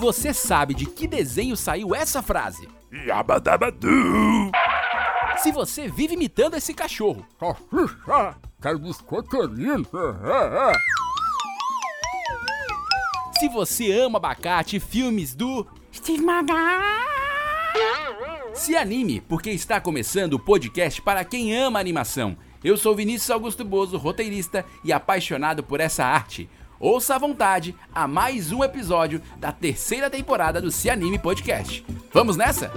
você sabe de que desenho saiu essa frase. Yabadabadu! Se você vive imitando esse cachorro. Quero biscoiteirinho! Se você ama abacate e filmes do Steve Magal. Se anime, porque está começando o podcast para quem ama animação. Eu sou Vinícius Augusto Bozo, roteirista e apaixonado por essa arte. Ouça à vontade a mais um episódio da terceira temporada do Se Anime Podcast. Vamos nessa?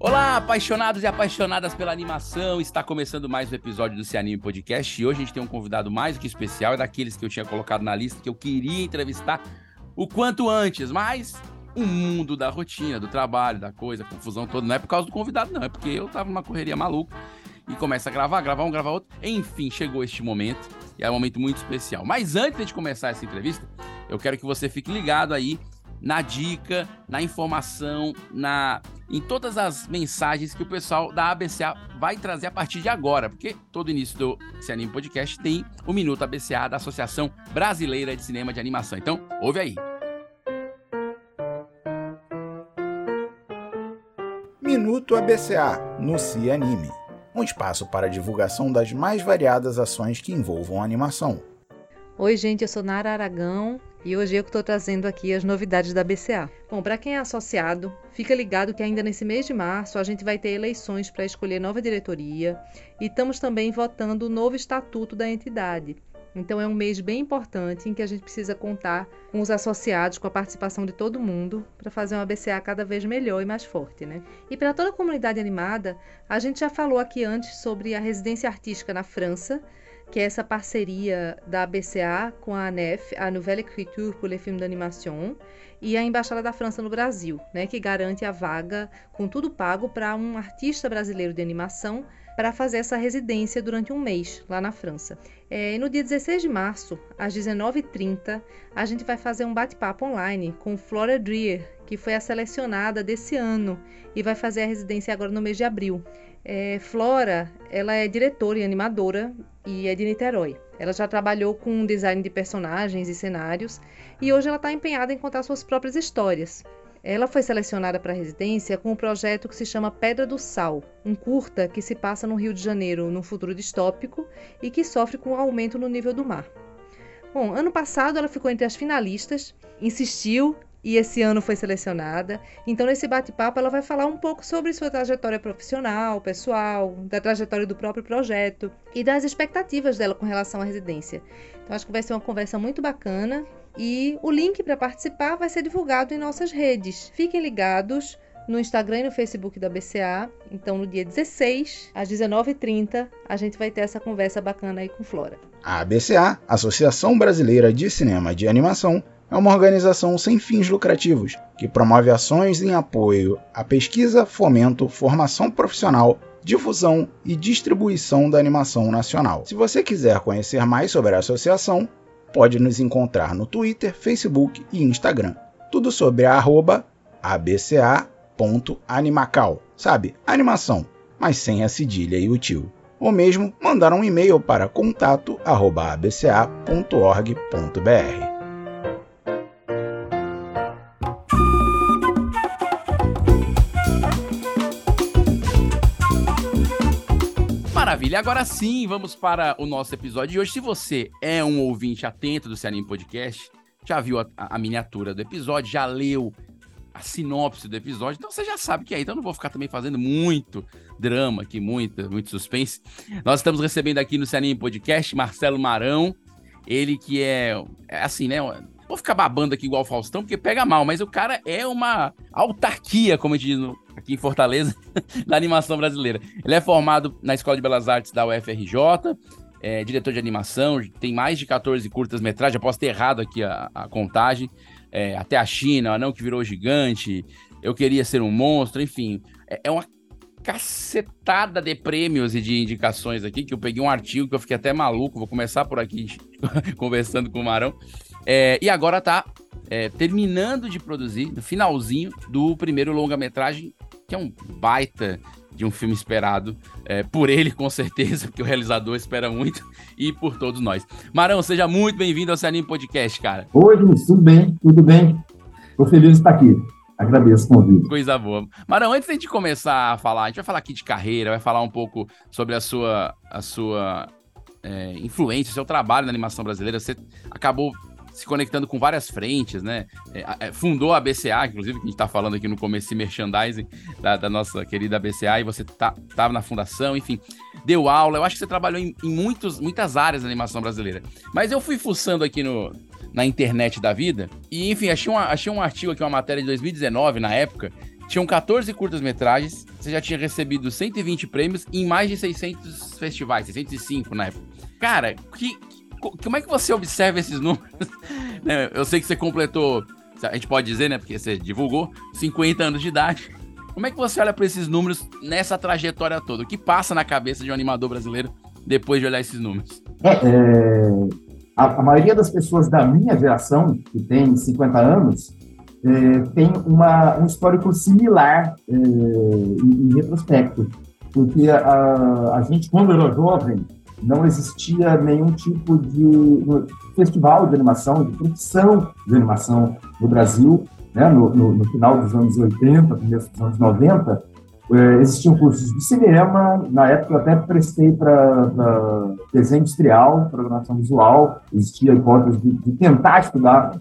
Olá, apaixonados e apaixonadas pela animação. Está começando mais um episódio do Se Anime Podcast e hoje a gente tem um convidado mais do que especial, é daqueles que eu tinha colocado na lista que eu queria entrevistar o quanto antes, mas o mundo da rotina, do trabalho, da coisa, confusão toda, não é por causa do convidado não, é porque eu tava numa correria maluca e começa a gravar, gravar um, gravar outro. Enfim, chegou este momento e é um momento muito especial. Mas antes de começar essa entrevista, eu quero que você fique ligado aí na dica, na informação, na em todas as mensagens que o pessoal da ABCA vai trazer a partir de agora, porque todo início do Se Anime Podcast tem o Minuto ABCA da Associação Brasileira de Cinema de Animação. Então, ouve aí. Minuto ABCA no Se Anime. Um espaço para divulgação das mais variadas ações que envolvam animação. Oi, gente, eu sou Nara Aragão e hoje eu estou trazendo aqui as novidades da BCA. Bom, para quem é associado, fica ligado que ainda nesse mês de março a gente vai ter eleições para escolher nova diretoria e estamos também votando o novo estatuto da entidade. Então é um mês bem importante em que a gente precisa contar com os associados, com a participação de todo mundo, para fazer uma BCA cada vez melhor e mais forte, né? E para toda a comunidade animada, a gente já falou aqui antes sobre a residência artística na França, que é essa parceria da BCA com a ANEF, a Nouvelle Écriture pour les films d'animation, e a Embaixada da França no Brasil, né, que garante a vaga com tudo pago para um artista brasileiro de animação para fazer essa residência durante um mês lá na França. É, no dia 16 de março, às 19h30, a gente vai fazer um bate-papo online com Flora Dreer, que foi a selecionada desse ano e vai fazer a residência agora no mês de abril. É, Flora, ela é diretora e animadora e é de Niterói. Ela já trabalhou com design de personagens e cenários e hoje ela está empenhada em contar suas próprias histórias. Ela foi selecionada para a residência com um projeto que se chama Pedra do Sal, um curta que se passa no Rio de Janeiro num futuro distópico e que sofre com um aumento no nível do mar. Bom, ano passado ela ficou entre as finalistas, insistiu e esse ano foi selecionada. Então, nesse bate-papo, ela vai falar um pouco sobre sua trajetória profissional, pessoal, da trajetória do próprio projeto e das expectativas dela com relação à residência. Então, acho que vai ser uma conversa muito bacana e o link para participar vai ser divulgado em nossas redes. Fiquem ligados no Instagram e no Facebook da BCA. Então, no dia 16, às 19h30, a gente vai ter essa conversa bacana aí com Flora. A ABCA, Associação Brasileira de Cinema de Animação, é uma organização sem fins lucrativos que promove ações em apoio à pesquisa, fomento, formação profissional, difusão e distribuição da animação nacional. Se você quiser conhecer mais sobre a associação, pode nos encontrar no Twitter, Facebook e Instagram. Tudo sobre a arroba abca.animacal. Sabe, animação, mas sem a cedilha e o tio. Ou mesmo mandar um e-mail para contato@abca.org.br. Maravilha, agora sim, vamos para o nosso episódio de hoje. Se você é um ouvinte atento do Cianime Podcast, já viu a, a, miniatura do episódio, já leu a sinopse do episódio, então você já sabe que é. Então não vou ficar também fazendo muito drama aqui, muito, muito suspense. Nós estamos recebendo aqui no Cianime Podcast Marcelo Marão, ele que é, é assim, né? Vou ficar babando aqui igual o Faustão, porque pega mal, mas o cara é uma autarquia, como a gente diz no, aqui em Fortaleza, da animação brasileira. Ele é formado na Escola de Belas Artes da UFRJ, é diretor de animação, tem mais de 14 curtas-metragens, posso ter errado aqui a, a contagem, é, até a China, o Anão que virou gigante, Eu Queria Ser um Monstro, enfim, é, é uma cacetada de prêmios e de indicações aqui, que eu peguei um artigo que eu fiquei até maluco, vou começar por aqui conversando com o Marão, é, e agora tá é, terminando de produzir, no finalzinho do primeiro longa-metragem, que é um baita de um filme esperado é, por ele, com certeza, porque o realizador espera muito, e por todos nós. Marão, seja muito bem-vindo ao Cianime Podcast, cara. Oi, Vinícius, tudo bem? Tudo bem? Estou feliz de estar aqui. Agradeço o convite. Coisa boa. Marão, antes de a gente começar a falar, a gente vai falar aqui de carreira, vai falar um pouco sobre a sua, a sua é, influência, o seu trabalho na animação brasileira. Você acabou se conectando com várias frentes, né? É, é, fundou a BCA, inclusive, que a gente tá falando aqui no começo de merchandising da, da, nossa querida BCA, e você tá, tava na fundação, enfim, deu aula. Eu acho que você trabalhou em, em muitos, muitas áreas da animação brasileira. Mas eu fui fuçando aqui no, na internet da vida, e enfim, achei, uma, achei um artigo aqui, uma matéria de 2019, na época, tinham 14 curtas-metragens, você já tinha recebido 120 prêmios em mais de 600 festivais, 605 na época. Cara, que, como é que você observa esses números? Né, eu sei que você completou, a gente pode dizer, né, porque você divulgou, 50 anos de idade. Como é que você olha para esses números nessa trajetória toda? O que passa na cabeça de um animador brasileiro depois de olhar esses números? É, é, a, a, maioria das pessoas da minha geração, que tem 50 anos, é, tem uma, um histórico similar é, em, em, retrospecto. Porque a, a gente, quando era jovem, não existia nenhum tipo de festival de animação, de produção de animação no Brasil. Né? No, no, no, final dos anos 80, começo dos anos 90, eh, existiam cursos de cinema. Na época, eu até prestei para desenho industrial, programação visual. Existia a hipótese de, de tentar estudar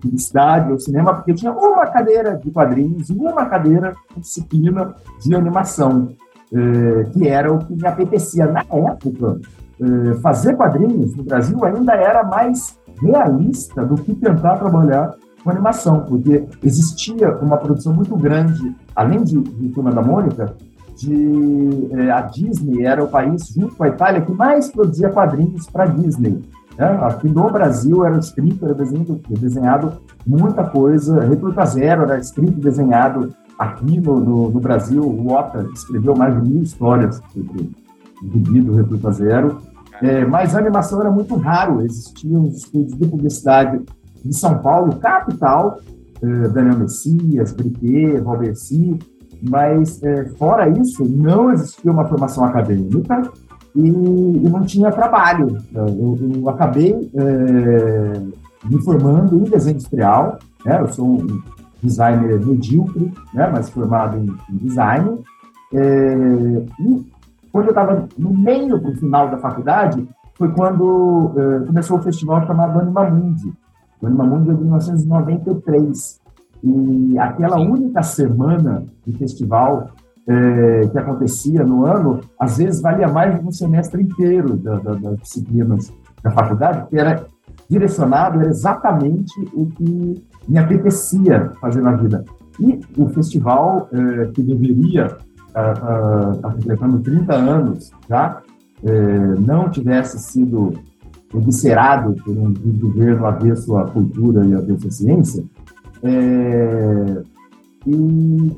publicidade ou cinema, porque tinha uma cadeira de quadrinhos e uma cadeira de disciplina de animação. Eh, que era o que me apetecia. Na época, eh, fazer quadrinhos no Brasil ainda era mais realista do que tentar trabalhar com animação, porque existia uma produção muito grande, além de, de Turma da Mônica, de, eh, a Disney era o país, junto com a Itália, que mais produzia quadrinhos para Disney. Né? Aqui no Brasil era escrito, era desenhado, desenhado muita coisa, Recruta Zero era escrito e desenhado Aqui no, no, no Brasil, o Ota escreveu mais de mil histórias sobre o Recruta Zero, é, mas a animação era muito raro, existiam os estúdios de publicidade em São Paulo, capital, é, Daniel Messias, Briquet, Valberci, mas é, fora isso, não existia uma formação acadêmica e, e não tinha trabalho. Eu, eu acabei é, me formando em desenho industrial, né? eu sou um designer medíocre, né, mas formado em, em design. É, e quando eu estava no meio do final da faculdade, foi quando é, começou o festival chamado Anima Mundi. O Anima Mundi é de 1993. E aquela única semana de festival é, que acontecia no ano, às vezes valia mais de um semestre inteiro da, da, das disciplinas da faculdade, que era direcionado, era exatamente o que me apetecia fazer na vida. E o festival, é, que deveria estar uh, uh, completando 30 anos já, é, não tivesse sido eviscerado por um governo avesso à cultura e avesso à ciência, é, e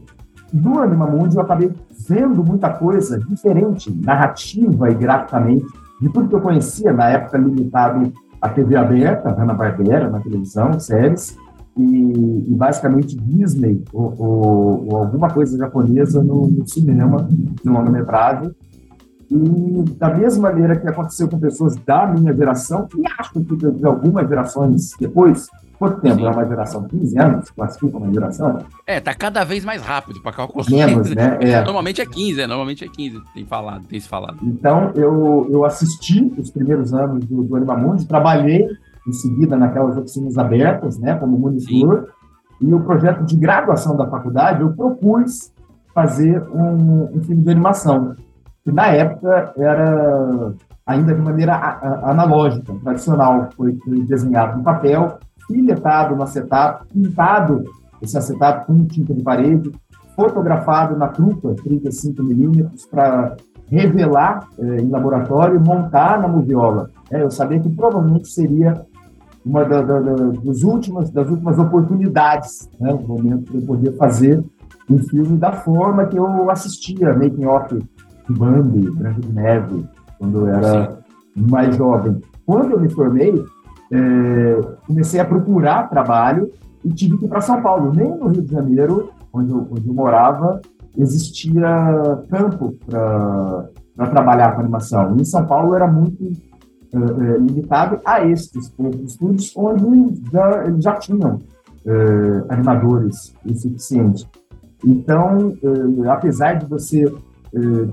no Anima Mundi eu acabei vendo muita coisa diferente, narrativa e graficamente, de tudo que eu conhecia na época limitado à TV aberta, Hanna-Barbera, na televisão, séries, e, e basicamente Disney ou, ou, ou, alguma coisa japonesa no, no cinema de longa-metragem. E da mesma maneira que aconteceu com pessoas da minha geração, e acho que de algumas gerações depois, quanto tempo? Sim. É uma geração? 15 anos? Classifica uma geração? É, tá cada vez mais rápido para calcular. Menos, né? É. Normalmente é 15, é, normalmente é 15, tem falado, tem se falado. Então, eu, eu assisti os primeiros anos do, do Animamundi, trabalhei em seguida naquelas oficinas abertas, né, como monitor, Sim. e o projeto de graduação da faculdade, eu propus fazer um, um filme de animação, que na época era ainda de maneira analógica, tradicional, foi, foi desenhado no papel, filetado no acetato, pintado esse acetato com tinta de parede, fotografado na trupa 35 milímetros para revelar eh, em laboratório e montar na moviola. É, eu sabia que provavelmente seria uma da, da, da, dos últimas, das últimas oportunidades, né, no momento de eu poder fazer um filme da forma que eu assistia, making off de Bambi, Branca de Neve, quando eu era mais jovem. Quando eu me formei, é, comecei a procurar trabalho e tive que ir para São Paulo. Nem no Rio de Janeiro, onde eu, onde eu morava, existia campo para trabalhar com animação. Em São Paulo era muito uh, limitado a estes poucos estúdios, onde já, já tinham uh, animadores o suficiente. Então, uh, apesar de você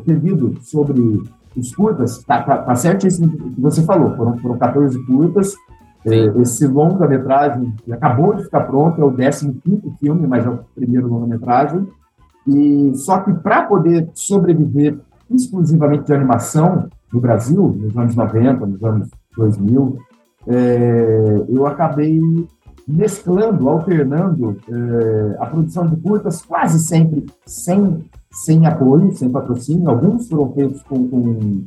ter lido sobre os curtas, tá, tá, tá certo isso que você falou, foram, foram 14 curtas, esse longa-metragem acabou de ficar pronto, é o 15 filme, mas é o primeiro longa-metragem. E só que para poder sobreviver exclusivamente de animação no Brasil, nos anos 90, nos anos 2000, é, eu acabei mesclando, alternando é, a produção de curtas quase sempre sem, sem apoio, sem patrocínio. Alguns foram feitos com, com,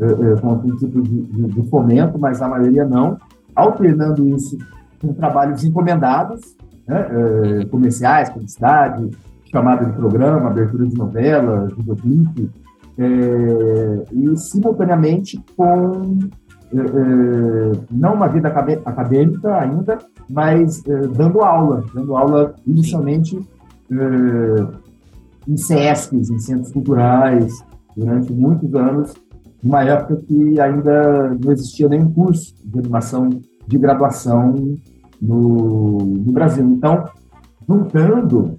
é, é com algum tipo de, de, de fomento, mas a maioria não alternando isso com trabalhos encomendados, né, é, comerciais, publicidade, chamada de programa, abertura de novela, videoclipe, é, e simultaneamente com é, é não uma vida acadêmica ainda, mas é, dando aula, dando aula inicialmente é, em SESCs, em centros culturais, durante muitos anos, numa época que ainda não existia nenhum curso de animação de graduação no, no Brasil. Então, juntando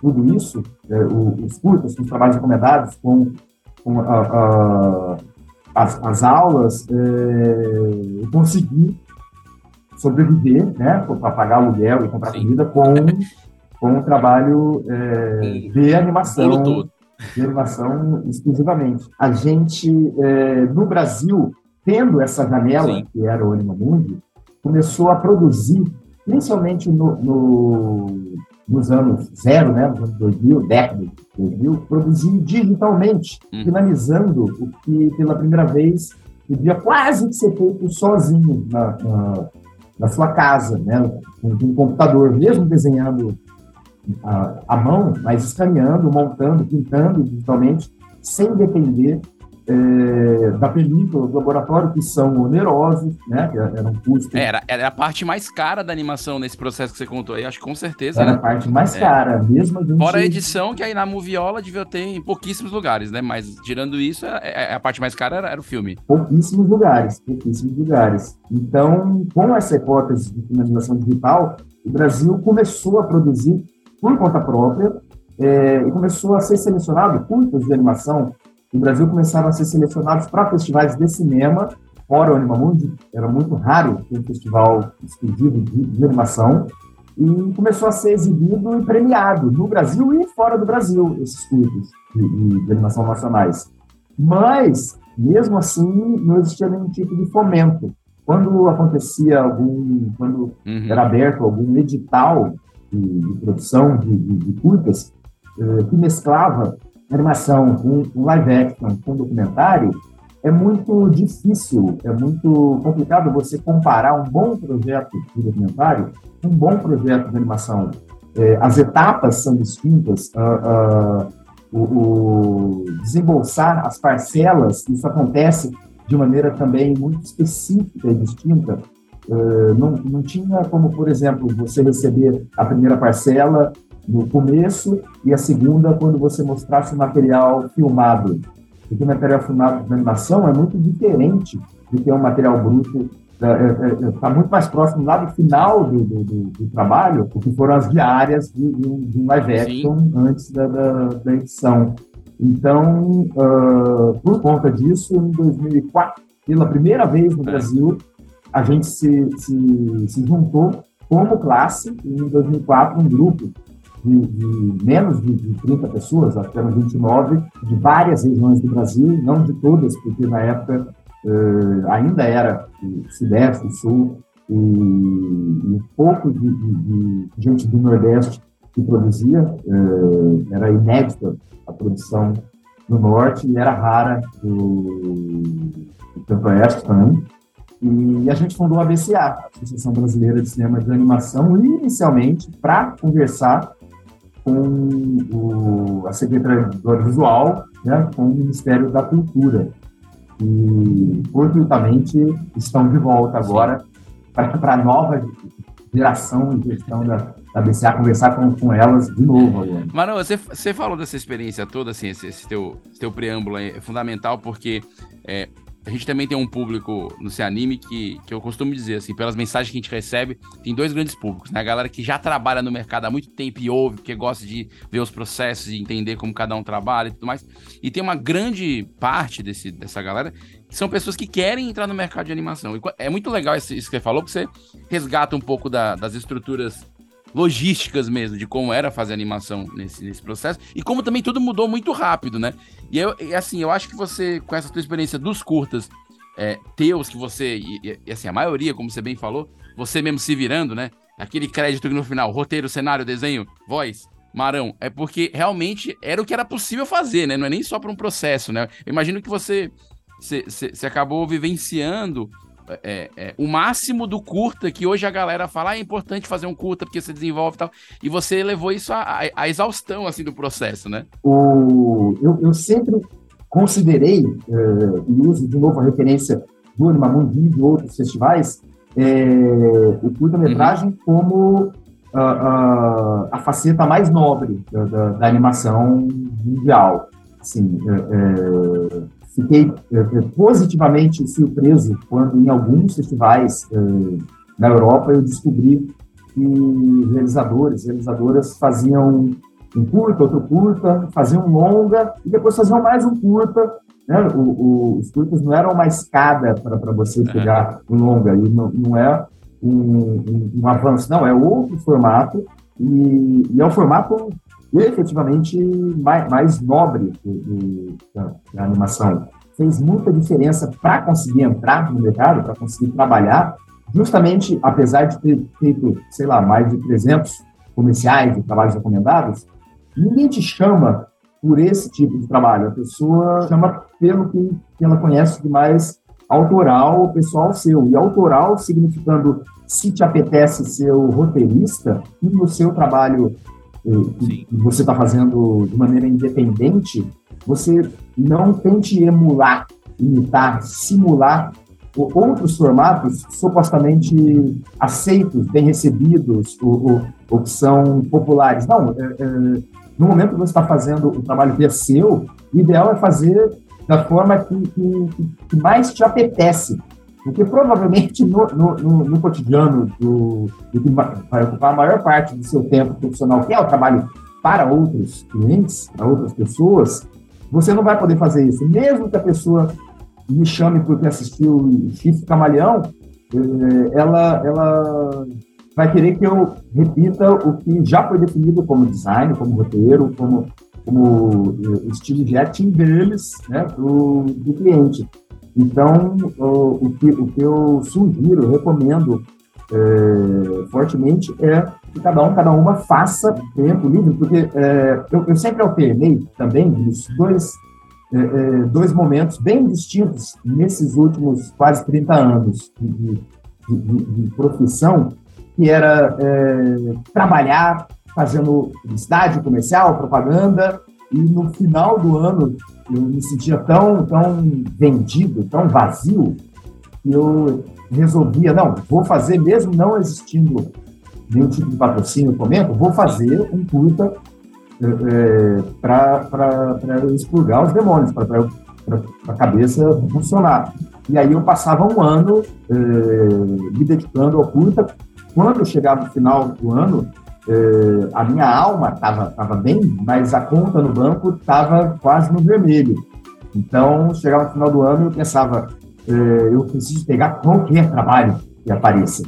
tudo isso, é, os cursos, os trabalhos encomendados com, com a, a, as, as, aulas, é, eu consegui sobreviver, né, para pagar aluguel e comprar Sim. comida com, com o trabalho é, de animação de exclusivamente. A gente, é, no Brasil, tendo essa janela, Sim. que era o Anima Mundi, começou a produzir, principalmente no, no, nos anos zero, né, nos anos 2000, década de 2000, produzir digitalmente, hum. finalizando o que, pela primeira vez, podia quase que ser feito sozinho na, na, na sua casa, né, com um computador, mesmo desenhando a, a mão, mas escaneando, montando, pintando digitalmente, sem depender é, da película, do laboratório, que são onerosos, né? Que era um custo. Era, era a parte mais cara da animação nesse processo que você contou aí, acho que com certeza. Era né? a parte mais é. cara, mesmo a gente... Fora a edição, que aí na Moviola devia ter em pouquíssimos lugares, né? Mas tirando isso, a, é, é, a parte mais cara era, era, o filme. Pouquíssimos lugares, pouquíssimos lugares. Então, com essa hipótese de finalização digital, o Brasil começou a produzir por conta própria é, e começou a ser selecionado, curtas de animação no Brasil começaram a ser selecionados para festivais de cinema, fora o Animamundi, era muito raro ter um festival exclusivo de, de animação, e começou a ser exibido e premiado no Brasil e fora do Brasil, esses curtas de, de, de animação nacionais. Mas, mesmo assim, não existia nenhum tipo de fomento. Quando acontecia algum, quando uhum. era aberto algum edital de, de produção de, de, de curtas, eh, que mesclava animação com, com live action, com documentário, é muito difícil, é muito complicado você comparar um bom projeto de documentário com um bom projeto de animação. É, as etapas são distintas, uh, uh, o, o, desembolsar as parcelas, isso acontece de maneira também muito específica e distinta. Uh, não, não tinha como, por exemplo, você receber a primeira parcela no começo e a segunda quando você mostrasse o material filmado. Porque o material filmado de animação é muito diferente do que é um material bruto. Está é, é, é tá muito mais próximo lá do final do, do, do, do trabalho, o que foram as diárias de, de, um, de um, live action Sim. antes da, da, da, edição. Então, uh, por conta disso, em 2004, pela primeira vez no é. Brasil, a gente se, se, se juntou como classe, em 2004, um grupo de, de menos de, de 30 pessoas, acho que eram 29, de várias regiões do Brasil, não de todas, porque na época eh, ainda era o Sudeste, o Sul, e, e um pouco de, de, gente do Nordeste que produzia, eh, era inédita a produção no Norte e era rara do Centro-Oeste também. E a gente fundou a BCA, Associação Brasileira de Cinema de Animação, inicialmente para conversar com o, a Secretaria do Audiovisual, né, com o Ministério da Cultura. E, fortuitamente, estão de volta agora para a nova geração e gestão da, da BCA, conversar com, com elas de novo. Agora. Mano, você, você falou dessa experiência toda, assim, esse, esse teu, esse teu preâmbulo é fundamental, porque é, a gente também tem um público no Se Anime que, que eu costumo dizer, assim, pelas mensagens que a gente recebe, tem dois grandes públicos, né? A galera que já trabalha no mercado há muito tempo e ouve, porque gosta de ver os processos e entender como cada um trabalha e tudo mais. E tem uma grande parte desse, dessa galera que são pessoas que querem entrar no mercado de animação. E é muito legal isso que você falou, porque você resgata um pouco da, das estruturas logísticas mesmo, de como era fazer animação nesse, nesse processo, e como também tudo mudou muito rápido, né? E, eu, e assim, eu acho que você, com essa tua experiência dos curtas, é, teus, que você, e, e, assim, a maioria, como você bem falou, você mesmo se virando, né? Aquele crédito no final, roteiro, cenário, desenho, voz, Marão, é porque realmente era o que era possível fazer, né? Não é nem só para um processo, né? Eu imagino que você, você, você acabou vivenciando é, é, o máximo do curta, que hoje a galera fala, ah, é importante fazer um curta porque você desenvolve e tal. E você levou isso à, exaustão, assim, do processo, né? O, eu, eu sempre considerei, uh, e uso de novo a referência do Animamundi e de outros festivais, é, o curta-metragem uhum. como uh, uh, a faceta mais nobre da, da, da animação mundial. Assim, fiquei é, positivamente surpreso quando, em alguns festivais é, na Europa, eu descobri que realizadores, realizadoras faziam um curta, outro curta, faziam um longa e depois faziam mais um curta. Né? O, o, os curtas não eram uma escada para você pegar um longa, e não, não é um, um, um, avanço, não, é outro formato e, e é um formato efetivamente mais, mais nobre da, animação. Fez muita diferença para conseguir entrar no mercado, para conseguir trabalhar, justamente, apesar de ter feito, sei lá, mais de 300 comerciais e trabalhos recomendados, ninguém te chama por esse tipo de trabalho. A pessoa chama pelo que, que ela conhece de mais autoral, pessoal seu. E autoral significando se te apetece ser o roteirista e no seu trabalho que você está fazendo de maneira independente, você não tente emular, imitar, simular outros formatos supostamente aceitos, bem recebidos, ou, ou, ou que são populares. Não, é, é, no momento que você está fazendo o trabalho que é seu, o ideal é fazer da forma que, que, que mais te apetece, porque provavelmente no, no, no, no cotidiano do, do, que vai ocupar a maior parte do seu tempo profissional, que é o trabalho para outros clientes, para outras pessoas, você não vai poder fazer isso. Mesmo que a pessoa me chame porque assistiu Chifre Camaleão, eh, ela, ela vai querer que eu repita o que já foi definido como design, como roteiro, como, como eh, estilo de acting deles, né, do, do cliente. Então, o, que, o que eu sugiro, recomendo é, fortemente é que cada um, cada uma faça tempo livre, porque é, eu, eu, sempre alternei também os dois, é, é dois momentos bem distintos nesses últimos quase 30 anos de, de, de, de profissão, que era é, trabalhar fazendo publicidade comercial, propaganda, e no final do ano eu me sentia tão, tão vendido, tão vazio, que eu resolvia, não, vou fazer mesmo não existindo nenhum tipo de patrocínio, comento, vou fazer um curta é, é para expurgar os demônios, para a cabeça funcionar. E aí eu passava um ano é, me dedicando ao curta. Quando eu chegava no final do ano, é, a minha alma estava tava bem, mas a conta no banco estava quase no vermelho. Então, chegava no final do ano e eu pensava, é, eu preciso pegar qualquer trabalho que apareça.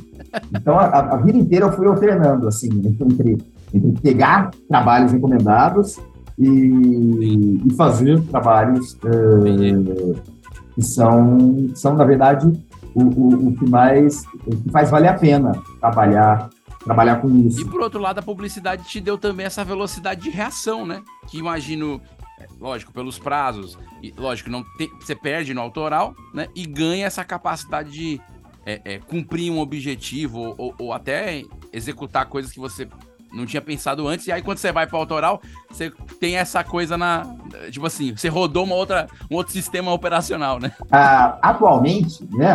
Então, a, a, vida inteira eu fui alternando, assim, entre, entre pegar trabalhos encomendados e, e fazer trabalhos é, que são, são, na verdade, o, o, o, que mais o que faz valer a pena trabalhar trabalhar com isso. E por outro lado, a publicidade te deu também essa velocidade de reação, né? Que imagino, é, lógico, pelos prazos, e, lógico, não te, você perde no autoral, né? E ganha essa capacidade de é, é, cumprir um objetivo ou, ou, ou, até executar coisas que você não tinha pensado antes. E aí, quando você vai para o autoral, você tem essa coisa na. Tipo assim, você rodou uma outra, um outro sistema operacional, né? Uh, atualmente, né?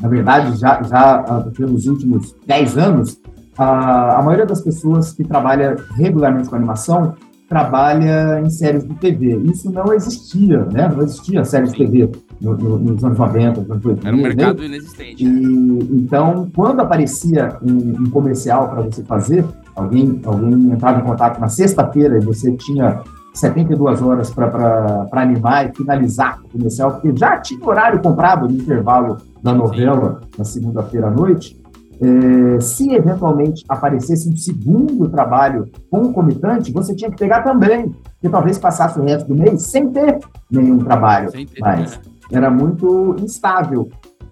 Na verdade, já, já ah, pelos últimos 10 anos, a, a maioria das pessoas que trabalha regularmente com animação trabalha em séries de TV. Isso não existia, né? Não existia séries de TV no, no, nos anos 90, nos anos 80. Era um mercado né? inexistente. E, então, quando aparecia um, um comercial para você fazer, alguém, alguém entrava em contato na sexta-feira e você tinha 72 horas para animar e finalizar o comercial, porque já tinha horário comprado no intervalo da novela, na segunda-feira à noite, é, se eventualmente aparecesse um segundo trabalho concomitante, você tinha que pegar também, porque talvez passasse o resto do mês sem ter nenhum trabalho. Sem ter, mas né? era muito instável.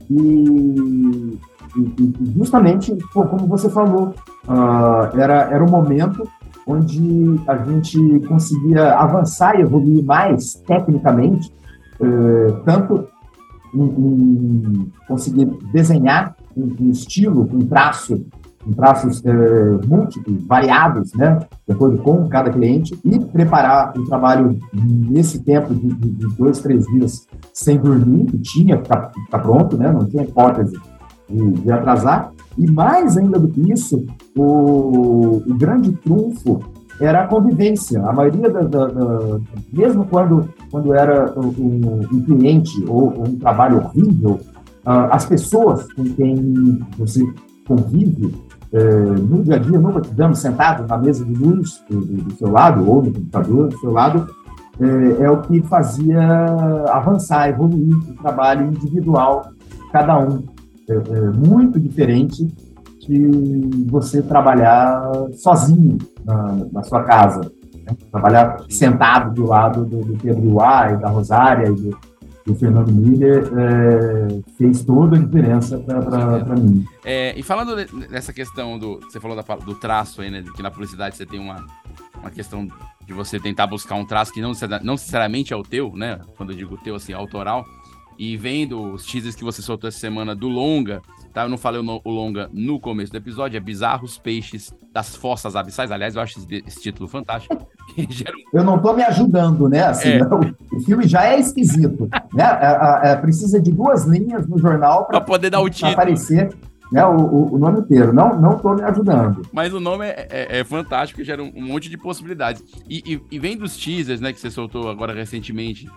E, e, e justamente, pô, como você falou, uh, era, era um momento onde a gente conseguia avançar e evoluir mais tecnicamente, uh, tanto em, em conseguir desenhar um, estilo, um traço, um traços é, múltiplos, variados, né, de acordo com cada cliente, e preparar o trabalho nesse tempo de, de, dois, três dias sem dormir, que tinha que estar tá pronto, né, não tinha hipótese de, de, atrasar. E mais ainda do que isso, o, o grande trunfo era a convivência. A maioria da, da, da mesmo quando, quando era um, um cliente ou um trabalho horrível, uh, as pessoas com quem você convive uh, no dia a dia, no cotidiano, sentado na mesa de luz do, do, seu lado ou no computador do seu lado, uh, é o que fazia avançar, evoluir o trabalho individual, cada um. É, é muito diferente que você trabalhar sozinho na, na sua casa. Né? Trabalhar sentado do lado do, do Pedro Uá e da Rosária e do, o Fernando Miller é, fez toda a diferença para mim. É, e falando dessa questão do. Você falou da, do traço aí, né? Que na publicidade você tem uma, uma questão de você tentar buscar um traço que não, não necessariamente é o teu, né? Quando eu digo teu, assim, autoral. E vendo os teasers que você soltou essa semana do Longa, tá? Eu não falei o, Longa no começo do episódio, é Bizarros Peixes das Fossas Abissais. Aliás, eu acho esse, esse título fantástico. eu não tô me ajudando, né? Assim, é. o, o, filme já é esquisito. né? É, é, é precisa de duas linhas no jornal para poder dar o título. aparecer né, o, o, nome inteiro. Não não tô me ajudando. Mas o nome é, é, é fantástico, gera um, um, monte de possibilidades. E, e, e, vem dos teasers, né, que você soltou agora recentemente,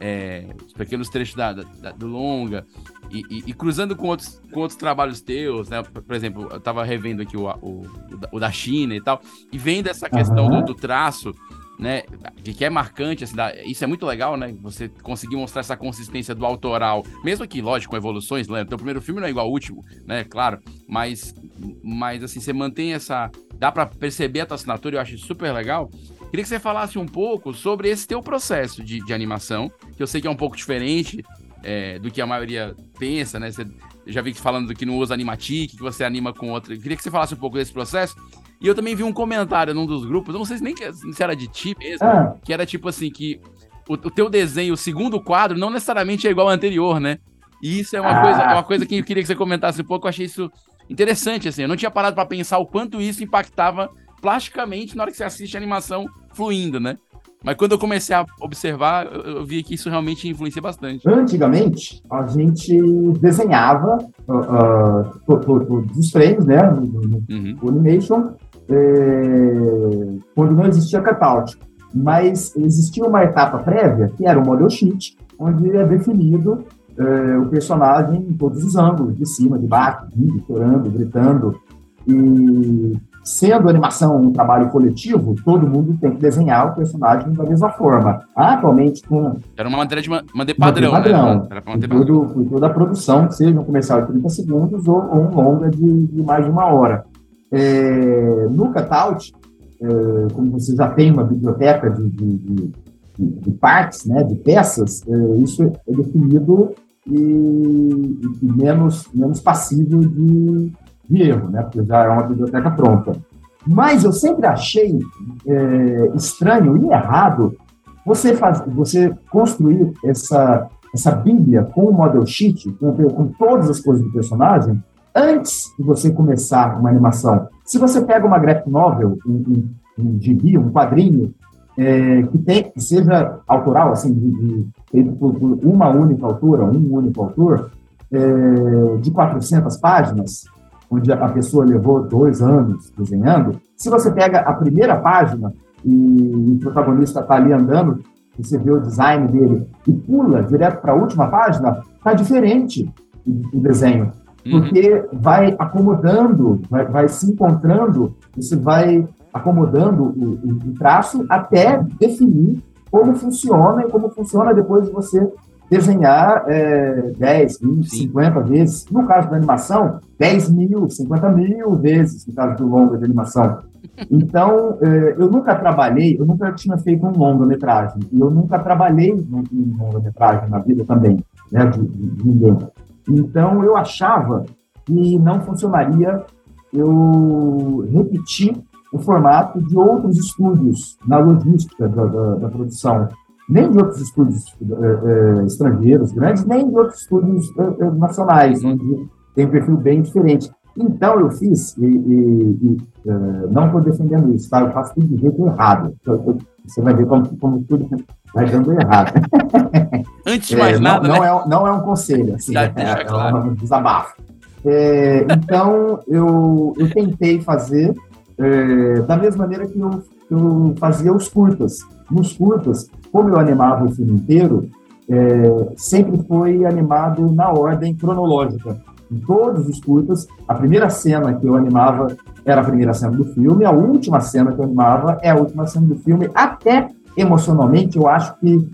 é, os pequenos trechos da, da, do longa, e, e, e, cruzando com outros, com outros trabalhos teus, né? Por exemplo, eu tava revendo aqui o, o, o da China e tal, e vendo essa questão uhum. do, do, traço, né? Que é marcante, assim, da, isso é muito legal, né? Você conseguir mostrar essa consistência do autoral, mesmo que, lógico, com evoluções, né? Então, o primeiro filme não é igual ao último, né? Claro, mas, mas assim, você mantém essa. Dá para perceber a tua assinatura, eu acho super legal. Queria que você falasse um pouco sobre esse teu processo de, de animação, que eu sei que é um pouco diferente é, do que a maioria pensa, né? Você, já vi que falando que não usa Animatic, que você anima com outra. Eu queria que você falasse um pouco desse processo. E eu também vi um comentário num dos grupos, eu não sei se nem se era de ti mesmo, ah. que era tipo assim, que o, o, teu desenho, o segundo quadro, não necessariamente é igual ao anterior, né? E isso é uma, ah. coisa, é uma coisa que eu queria que você comentasse um pouco, eu achei isso interessante, assim. Eu não tinha parado para pensar o quanto isso impactava plasticamente na hora que você assiste a animação fluindo, né? Mas quando eu comecei a observar, eu, vi que isso realmente influencia bastante. Antigamente, a gente desenhava uh, uh, os frames, né, no, uhum. Animation, é, quando não existia cutout. Mas existia uma etapa prévia, que era o model sheet, onde é definido é, o personagem em todos os ângulos, de cima, de baixo, rindo, chorando, gritando. E sendo animação um trabalho coletivo, todo mundo tem que desenhar o personagem da mesma forma. Atualmente, com. Era uma matéria de manter padrão, padrão. né? Era manter tudo, foi toda a produção, seja um comercial de 30 segundos ou, ou um longa de, de, mais de uma hora. É, no Cutout, é, como você já tem uma biblioteca de, de, de, de partes, né, de peças, é, isso é definido e, e menos, menos passível de, de erro, né? Porque já é uma biblioteca pronta. Mas eu sempre achei é, estranho e errado você, faz, você construir essa, essa bíblia com o model sheet, com, com todas as coisas do personagem, antes de você começar uma animação. Se você pega uma graphic novel, um, um, um gibi, um quadrinho, é, que, tem, que seja autoral, assim, de, de, feito por, por, uma única autora, um único autor, é, de 400 páginas, onde a pessoa levou dois anos desenhando, se você pega a primeira página e o protagonista está ali andando, você vê o design dele e pula direto para a última página, está diferente o desenho. Uhum. Porque vai acomodando, vai, vai, se encontrando, você vai acomodando o, o, o traço até definir como funciona e como funciona depois de você desenhar é, 10, 20, Sim. 50 vezes. No caso da animação, 10 mil, 50 mil vezes, no caso do longa de animação. Então, é, eu nunca trabalhei, eu nunca tinha feito um longa-metragem, e eu nunca trabalhei em longa-metragem na vida também, né, de, de, ninguém. Então, eu achava que não funcionaria eu repetir o formato de outros estúdios na logística da, da, da produção nem de outros estúdios é, é, estrangeiros grandes, nem de outros estúdios é, nacionais, onde tem um perfil bem diferente. Então, eu fiz, e, e, e não estou defendendo isso, tá? eu faço tudo de jeito errado. Você vai ver como, como tudo vai dando errado. Antes de mais nada, não, né? não, é, não é um conselho, assim, Já é, claro. é um desabafo. É, então, eu, eu tentei fazer é, da mesma maneira que eu, eu fazia os curtas. Nos curtas, como eu animava o filme inteiro, é, sempre foi animado na ordem cronológica. Em todos os curtas, a primeira cena que eu animava era a primeira cena do filme, a última cena que eu animava é a última cena do filme, até emocionalmente eu acho que,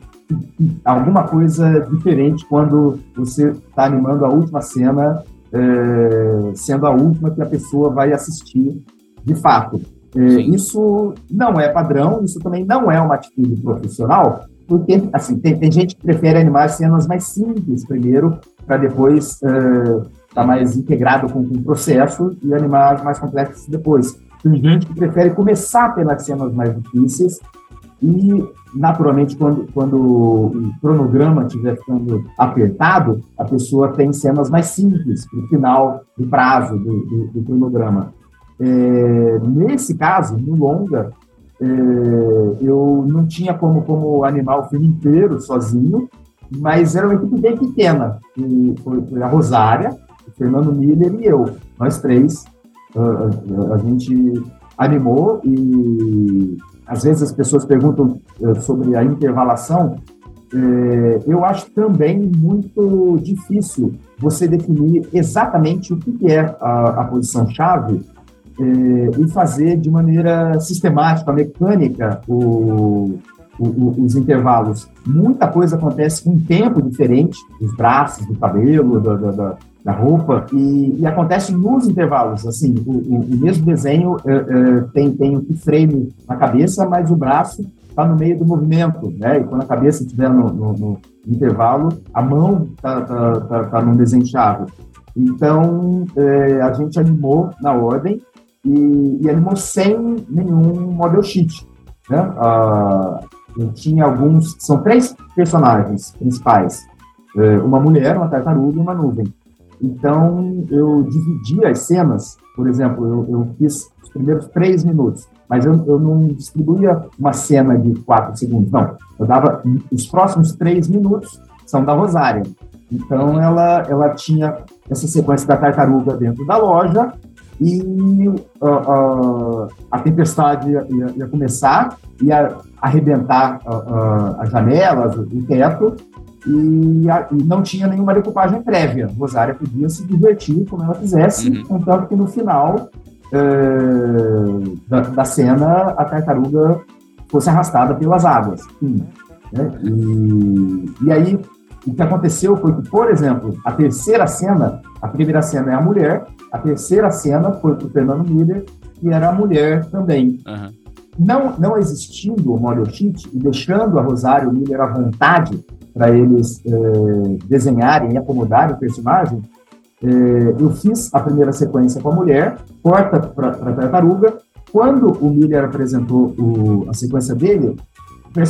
alguma coisa diferente quando você está animando a última cena, é, sendo a última que a pessoa vai assistir de fato. Isso não é padrão, isso também não é uma atitude profissional, porque assim, tem, tem gente que prefere animar cenas mais simples primeiro, para depois estar uh, tá mais integrado com, com, o processo e animar as mais complexas depois. Tem gente que prefere começar pelas cenas mais difíceis e, naturalmente, quando, quando o cronograma estiver ficando apertado, a pessoa tem cenas mais simples para o final do prazo do, do, do cronograma. É, nesse caso, no longa, é, eu não tinha como, como animar o filme inteiro sozinho, mas era uma equipe bem pequena. E foi, foi a Rosária, o Fernando Miller e eu. Nós três, a, a, gente animou e às vezes as pessoas perguntam é, sobre a intervalação. É, eu acho também muito difícil você definir exatamente o que é a, a posição-chave é, e fazer de maneira sistemática, mecânica, o, o, os intervalos. Muita coisa acontece com um tempo diferente, dos braços, do cabelo, da, da, da roupa, e, e, acontece nos intervalos. Assim, o, o mesmo desenho é, é, tem, tem o keyframe na cabeça, mas o braço está no meio do movimento, né? E quando a cabeça estiver no, no, no intervalo, a mão está tá, tá, tá num desenho chave. Então, é, a gente animou na ordem, e, e animou sem nenhum model sheet. Né? Tinha alguns, são três personagens principais, é, uma mulher, uma tartaruga e uma nuvem. Então, eu dividi as cenas, por exemplo, eu, eu fiz os primeiros três minutos, mas eu, eu não distribuía uma cena de quatro segundos, não. Eu dava os próximos três minutos são da Rosária. Então, ela, ela tinha essa sequência da tartaruga dentro da loja, e uh, uh, a tempestade ia, ia, começar, ia arrebentar uh, as janelas, o teto, e, a, e, não tinha nenhuma decupagem prévia. Rosária podia se divertir como ela quisesse, uhum. contanto que no final uh, da, da, cena a tartaruga fosse arrastada pelas águas. Sim, né? e, e aí o que aconteceu foi que, por exemplo, a terceira cena, a primeira cena é a mulher, a terceira cena foi para o Fernando Miller, que era a mulher também. Uhum. Não, não existindo o model sheet e deixando a Rosário Miller à vontade para eles eh, desenharem e acomodarem o personagem, eh, eu fiz a primeira sequência com a mulher, corta para a tartaruga. Quando o Miller apresentou o, a sequência dele,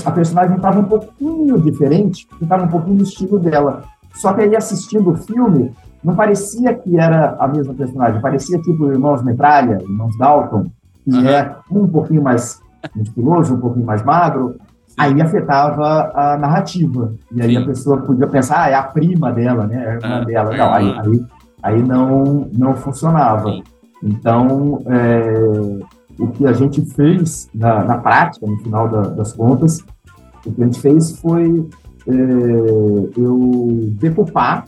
a personagem estava um pouquinho diferente, estava um pouquinho no estilo dela. Só que aí assistindo o filme, não parecia que era a mesma personagem, parecia tipo Irmãos Metralha, Irmãos Dalton, que uhum. é um pouquinho mais musculoso, um pouquinho mais magro, aí afetava a narrativa. E aí Sim. a pessoa podia pensar, ah, é a prima dela, né? É a irmã Ah, dela. Não, aí, aí, aí não, não funcionava. Sim. Então, é, o que a gente fez na, na prática, no final da- das contas, o que a gente fez foi é, eu decupar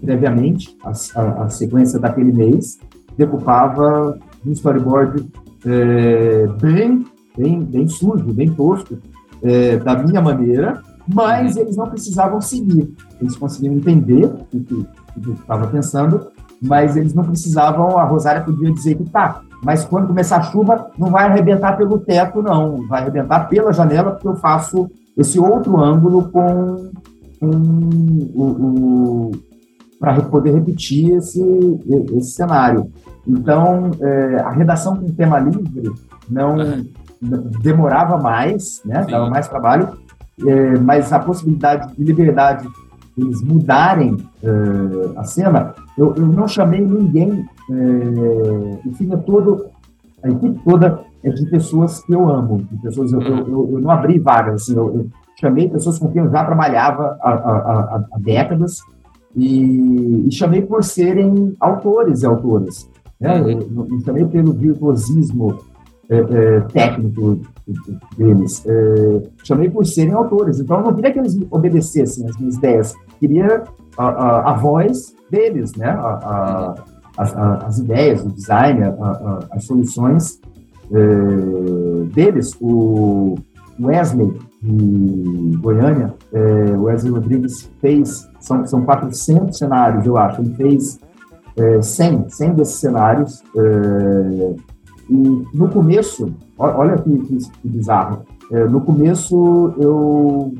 previamente a, a- a sequência daquele mês, decupava um storyboard é, bem, bem, bem sujo, bem tosco, é, da minha maneira, mas eles não precisavam seguir. Eles conseguiam entender o que, eu estava pensando, mas eles não precisavam, a Rosária podia dizer que tá, mas quando começar a chuva, não vai arrebentar pelo teto, não, vai arrebentar pela janela, porque eu faço esse outro ângulo com, com o para poder repetir esse, esse cenário. Então, é, a redação com tema livre não demorava mais, né? Sim. Dava mais trabalho, é, mas a possibilidade de liberdade de eles mudarem é, a cena, eu, eu não chamei ninguém, é, o filme é todo, a equipe toda é de pessoas que eu amo, de pessoas, eu, eu, eu, eu não abri vagas, assim, eu, chamei pessoas com quem eu já trabalhava há, há- há décadas, e, e chamei por serem autores e autoras. Né? Eu, eu chamei pelo virtuosismo é, é, técnico deles. É, chamei por serem autores. Então, eu não queria que eles obedecessem às minhas ideias. Queria a, a, a voz deles, né? A, as, as ideias, o design, as soluções é, deles. O Wesley, de Goiânia, é, Wesley Rodrigues fez, são, são 400 cenários, eu acho. Ele fez é, 100, 100 desses cenários. é, e no começo, olha que, que, que bizarro, é, no começo eu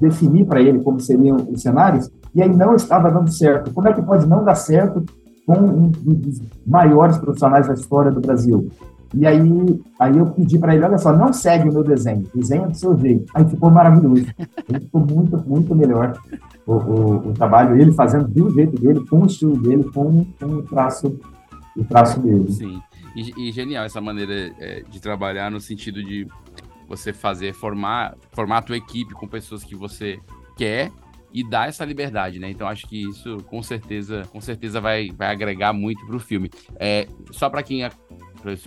defini para ele como seriam os cenários, e aí não estava dando certo. Como é que pode não dar certo com um dos maiores profissionais da história do Brasil? E aí, aí eu pedi para ele, olha só, não segue o meu desenho, desenha do seu jeito. Aí ficou maravilhoso. Ele ficou muito, muito melhor o, o, o trabalho, ele fazendo do jeito dele, com o estilo dele, com, com o traço o traço dele. Sim. E, e genial essa maneira é, de trabalhar no sentido de você fazer, formar, formar a tua equipe com pessoas que você quer e dar essa liberdade, né? Então acho que isso com certeza, com certeza vai, vai agregar muito pro filme. É, só para quem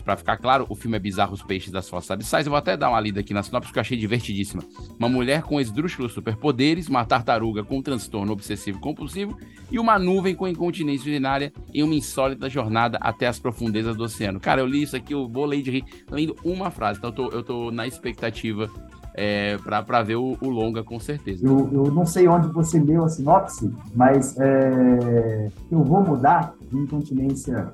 Pra ficar claro, o filme é Bizarros Peixes das Fossas Abissais. Eu vou até dar uma lida aqui na sinopse que eu achei divertidíssima. Uma mulher com esdrúxulos superpoderes, uma tartaruga com transtorno obsessivo compulsivo e uma nuvem com incontinência urinária em uma insólita jornada até as profundezas do oceano. Cara, eu li isso aqui, eu vou ler de rir, lendo uma frase. Então eu tô, eu tô na expectativa é, pra ver o, o longa, com certeza. Eu, eu não sei onde você leu a sinopse, mas é, eu vou mudar de incontinência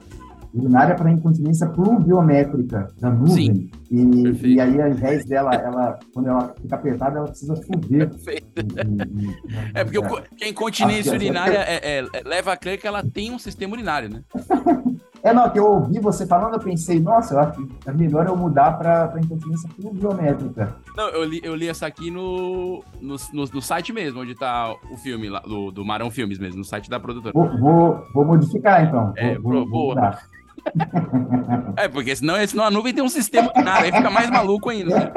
urinária para incontinência pluviométrica da nuvem. E, e aí, ao invés dela, ela, quando ela fica apertada, ela precisa chover. Perfeito. E- e- e- É porque o- que a incontinência urinária é- é- é- leva a crer que ela tem um sistema urinário, né? É, não, que eu ouvi você falando, eu pensei, nossa, eu acho que é melhor eu mudar para incontinência pluviométrica. Não, eu li, eu li essa aqui no, no, no, no site mesmo, onde tá o filme lá, do, do Marão Filmes mesmo, no site da produtora. Vou, vou, vou modificar, então. É, vou, vou, boa. vou mudar. É, porque senão, senão a nuvem tem um sistema aí fica mais maluco ainda. Né?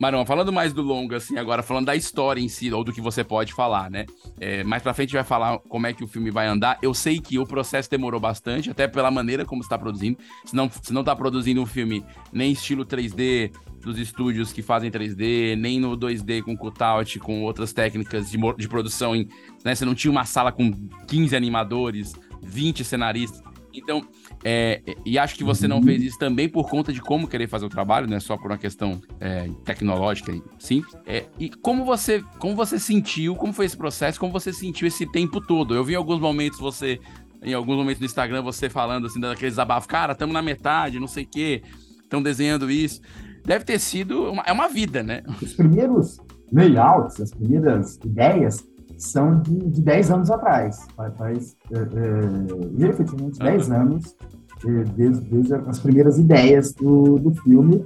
Marão, falando mais do longa, assim, agora falando da história em si, ou do que você pode falar, né? É, mais pra frente vai falar como é que o filme vai andar. Eu sei que o processo demorou bastante, até pela maneira como está produzindo. Se não, se não tá produzindo um filme nem estilo 3D dos estúdios que fazem 3D, nem no 2D com cutout, com outras técnicas de, de produção, em, né? Você não tinha uma sala com 15 animadores, 20 cenaristas. Então, é, e acho que você não fez isso também por conta de como querer fazer o trabalho, não é só por uma questão é, tecnológica, sim. É, e como você, como você sentiu, como foi esse processo, como você sentiu esse tempo todo? Eu vi em alguns momentos você, em alguns momentos no Instagram, você falando assim, daqueles desabafos, cara, estamos na metade, não sei o quê, estão desenhando isso. Deve ter sido, uma, é uma vida, né? Os primeiros layouts, as primeiras ideias, são de, de 10 anos atrás. Faz, é, é, efetivamente 10 anos, é, desde, desde as primeiras ideias do, do filme.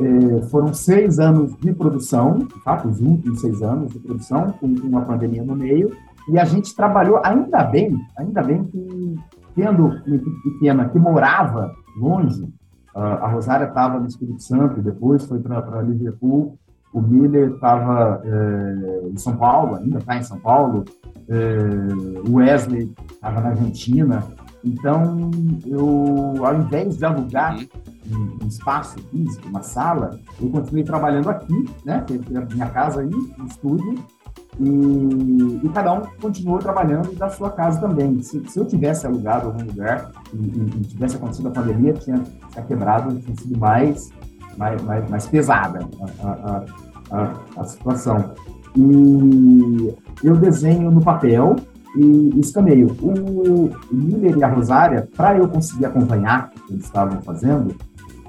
É, foram seis anos de produção, de fato, os últimos seis anos de produção, com, com uma pandemia no meio, e a gente trabalhou, ainda bem, ainda bem que, tendo uma equipe pequena que morava longe, a a Rosária estava no Espírito Santo, depois foi para Liverpool, o Miller estava é, em São Paulo, ainda está em São Paulo, é, o Wesley estava na Argentina. Então, eu, ao invés de alugar um, um, espaço físico, uma sala, eu continuei trabalhando aqui, né? A minha casa aí, no estúdio, e, e, cada um continuou trabalhando da sua casa também. Se, se eu tivesse alugado algum lugar e, e, e, tivesse acontecido a pandemia, tinha, tinha quebrado, tinha sido mais, mais, mais, mais pesada a, a, a, a situação. E eu desenho no papel e escaneio. O, Miller e a Rosária, para eu conseguir acompanhar o que eles estavam fazendo,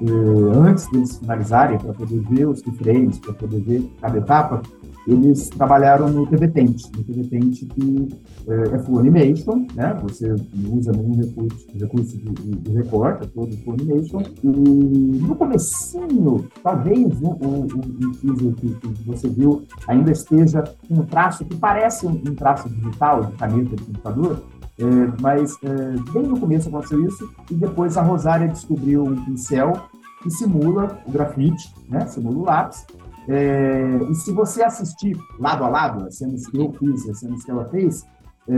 eh, antes deles finalizarem, para poder ver os keyframes, para poder ver cada etapa, eles trabalharam no TV Paint, no TV Paint que é, é full animation, né? Você usa nenhum recurso, recurso de, de, de recorte, é todo full animation. E no comecinho, talvez um, um, um teaser que, que, você viu ainda esteja com um traço que parece um, um traço digital, de caneta de computador, é, mas é, bem no começo aconteceu isso, e depois a Rosária descobriu um pincel que simula o grafite, né? simula o lápis, é, e se você assistir lado a lado, as cenas que eu fiz, as cenas que ela fez, é,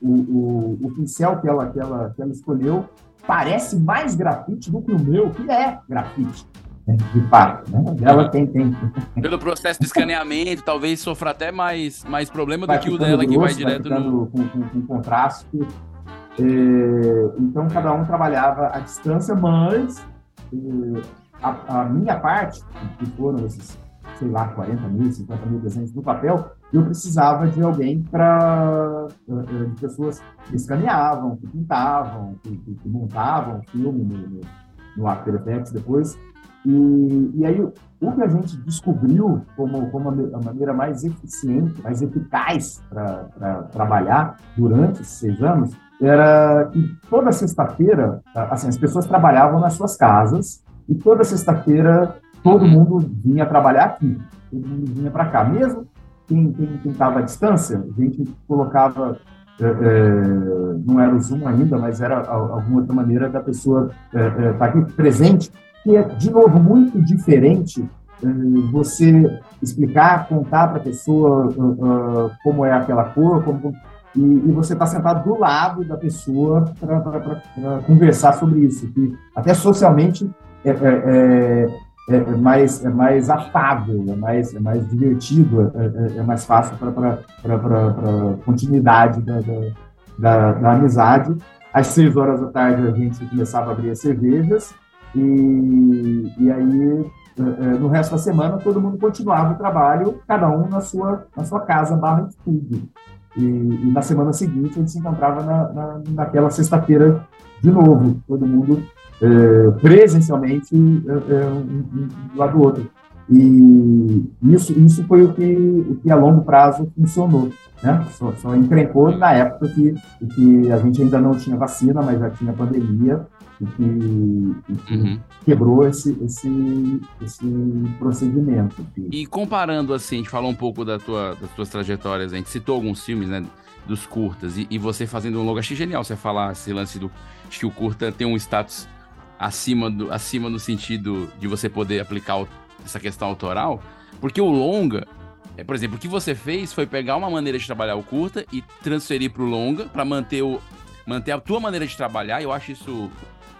o, o, o, pincel que ela, que, ela, que ela escolheu parece mais grafite do que o meu, que é grafite. Né, de fato, né? Ela tem, tem. Pelo processo de escaneamento, talvez sofra até mais, mais problema vai do que o dela, grosso, que vai direto vai no. Com, com, com contraste. É, então, cada um trabalhava à distância, mas é, a, a, minha parte, que foram esses, sei lá, 40 mil, 50 mil desenhos no papel, eu precisava de alguém para. Eh, eh, de pessoas que escaneavam, que pintavam, que, que, que montavam filme no, no, no After Effects depois. E, e aí, o que a gente descobriu como, como a maneira mais eficiente, mais eficaz para trabalhar durante esses seis anos, era que toda sexta-feira, assim, as pessoas trabalhavam nas suas casas, e toda sexta-feira todo mundo vinha trabalhar aqui, todo mundo vinha para cá. Mesmo quem estava à distância, a gente colocava, é, é, não era o Zoom ainda, mas era alguma outra maneira da pessoa estar é, é tá aqui presente, que é, de novo, muito diferente você explicar, contar para a pessoa uh, uh, como é aquela cor, como, e, e, você está sentado do lado da pessoa para conversar sobre isso, que até socialmente é, é, é, é, mais, é mais afável, é mais, é mais divertido, é, é, é mais fácil para continuidade da, da, da, da, amizade. Às seis horas da tarde a gente começava a abrir as cervejas e, e aí no resto da semana todo mundo continuava o trabalho, cada um na sua, na sua casa barra estúdio. E, e, na semana seguinte a gente se encontrava na, na, naquela sexta-feira de novo, todo mundo é, presencialmente é, um, um, um lado do outro. E isso, isso foi o que, o que a longo prazo funcionou. Né? Só, só encrencou na época que, que a gente ainda não tinha vacina, mas já tinha pandemia, e que, e que uhum. quebrou esse, esse, esse procedimento. E comparando assim, a gente falou um pouco da tua, das tuas trajetórias, a gente citou alguns filmes, né? Dos curtas, e, e você fazendo um longo, achei genial você falar esse lance do que o curta tem um status acima, do, acima no sentido de você poder aplicar o, essa questão autoral, porque o longa, é, por exemplo, o que você fez foi pegar uma maneira de trabalhar o curta e transferir para o longa para manter o manter a tua maneira de trabalhar. Eu acho isso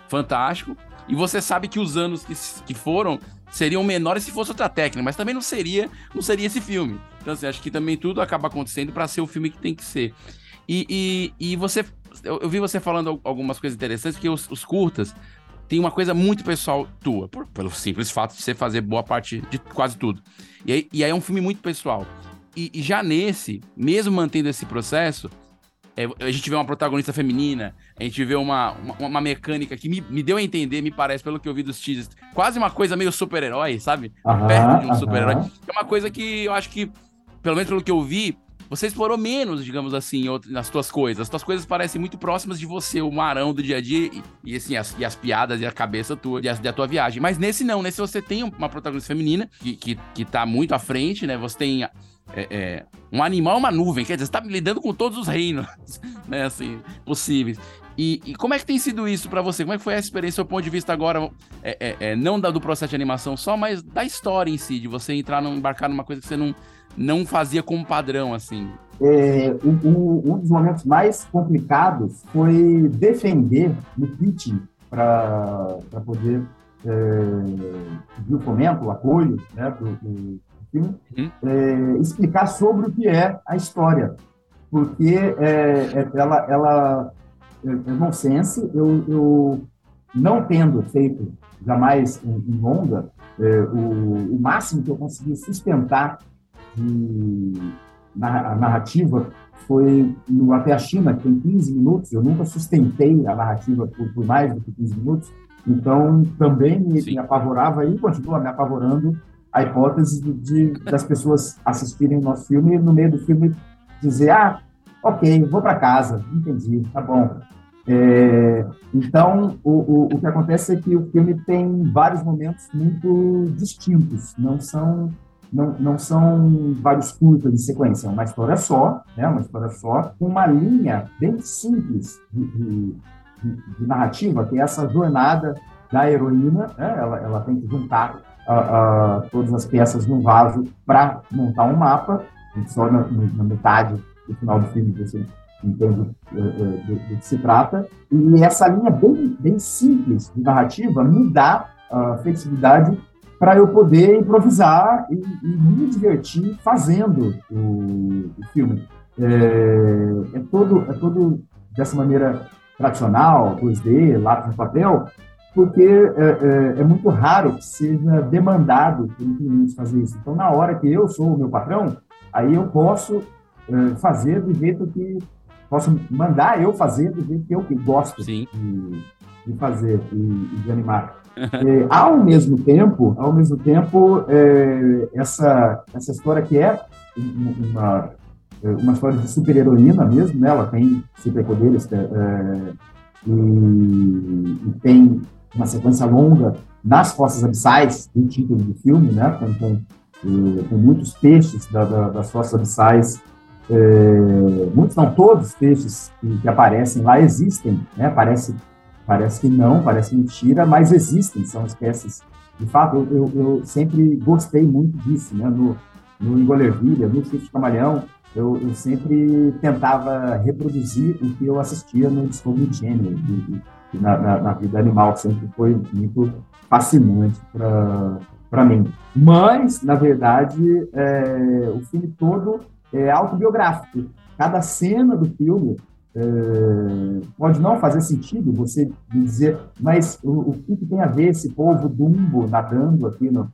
fantástico. E você sabe que os anos que, que foram seriam menores se fosse outra técnica, mas também não seria, não seria esse filme. Então, assim, acho que também tudo acaba acontecendo para ser o filme que tem que ser. E, e, e você, eu, eu, vi você falando algumas coisas interessantes, que os, os curtas tem uma coisa muito pessoal tua, por, pelo simples fato de você fazer boa parte de quase tudo. E aí, e aí é um filme muito pessoal. E, e já nesse, mesmo mantendo esse processo, é, a gente vê uma protagonista feminina, a gente vê uma, uma, uma mecânica que me, me, deu a entender, me parece, pelo que eu vi dos teasers, quase uma coisa meio super-herói, sabe? Perto de um super-herói. É uma coisa que eu acho que, pelo menos pelo que eu vi, você explorou menos, digamos assim, nas tuas coisas. As tuas coisas parecem muito próximas de você, o marão do dia a dia e, e assim, as, e as piadas e a cabeça tua, e a, da tua viagem. Mas nesse não, nesse você tem uma protagonista feminina que, que, que tá muito à frente, né? Você tem. É, é, um animal, uma nuvem, quer dizer, você tá lidando com todos os reinos, né, assim, possíveis. E, e, como é que tem sido isso para você? Como é que foi a experiência, do ponto de vista agora, é, é, é, não da, do processo de animação só, mas da história em si, de você entrar, num, embarcar numa coisa que você não, não fazia como padrão, assim? É, um, um, dos momentos mais complicados foi defender no pitching para poder é, o fomento, o apoio né, filme, uhum. é, explicar sobre o que é a história. Porque é, é ela, ela é, é nonsense, eu, eu não tendo feito jamais em, em longa, é, o, o máximo que eu consegui sustentar de narrativa foi no Até a China, que tem 15 minutos. Eu nunca sustentei a narrativa por, por mais do que 15 minutos. Então, também me, me, apavorava e continua me apavorando a hipótese de, de, das pessoas assistirem o nosso filme e no meio do filme dizer: ah, ok, vou para casa, entendi, tá bom. É, então, o, o, o que acontece é que o filme tem vários momentos muito distintos, não são não, não são vários curtas de sequência, é uma história só, né, uma história só, com uma linha bem simples de, de, de narrativa, que é essa jornada da heroína, né, ela, ela tem que juntar uh, uh, todas as peças num vaso para montar um mapa, só na, na, metade do final do filme você entende uh, do, do, que se trata, e essa linha bem, bem simples de narrativa me dá uh, flexibilidade para eu poder improvisar e, e, me divertir fazendo o, o filme. É, é, todo, é todo dessa maneira tradicional, 2D, lápis no papel, porque é, é, é, muito raro que seja demandado por cliente fazer isso. Então, na hora que eu sou o meu patrão, aí eu posso é, fazer do jeito que posso mandar eu fazer do jeito que eu gosto de, de, fazer e de animar. É, ao mesmo tempo, ao mesmo tempo, é, essa essa história que é uma uma história de super heroína mesmo, né? Ela tem superpoderes é, é, e, e, tem uma sequência longa nas fossas abissais do título do filme, né? Com, com, com muitos peixes da, da, das fossas abissais é, muitos não todos os peixes que, que, aparecem lá existem, né? Parece Parece que não, parece mentira, mas existem, são espécies. De fato, eu, eu, eu sempre gostei muito disso, né? No, no Engolervilha, no Sítio Camaleão, eu, eu, sempre tentava reproduzir o que eu assistia no Discovery Channel, e na, na, na, vida animal, sempre foi muito fascinante para mim. Mas, na verdade, é, o filme todo é autobiográfico. Cada cena do filme é, pode não fazer sentido você dizer, mas o, o que, que, tem a ver esse povo dumbo nadando aqui no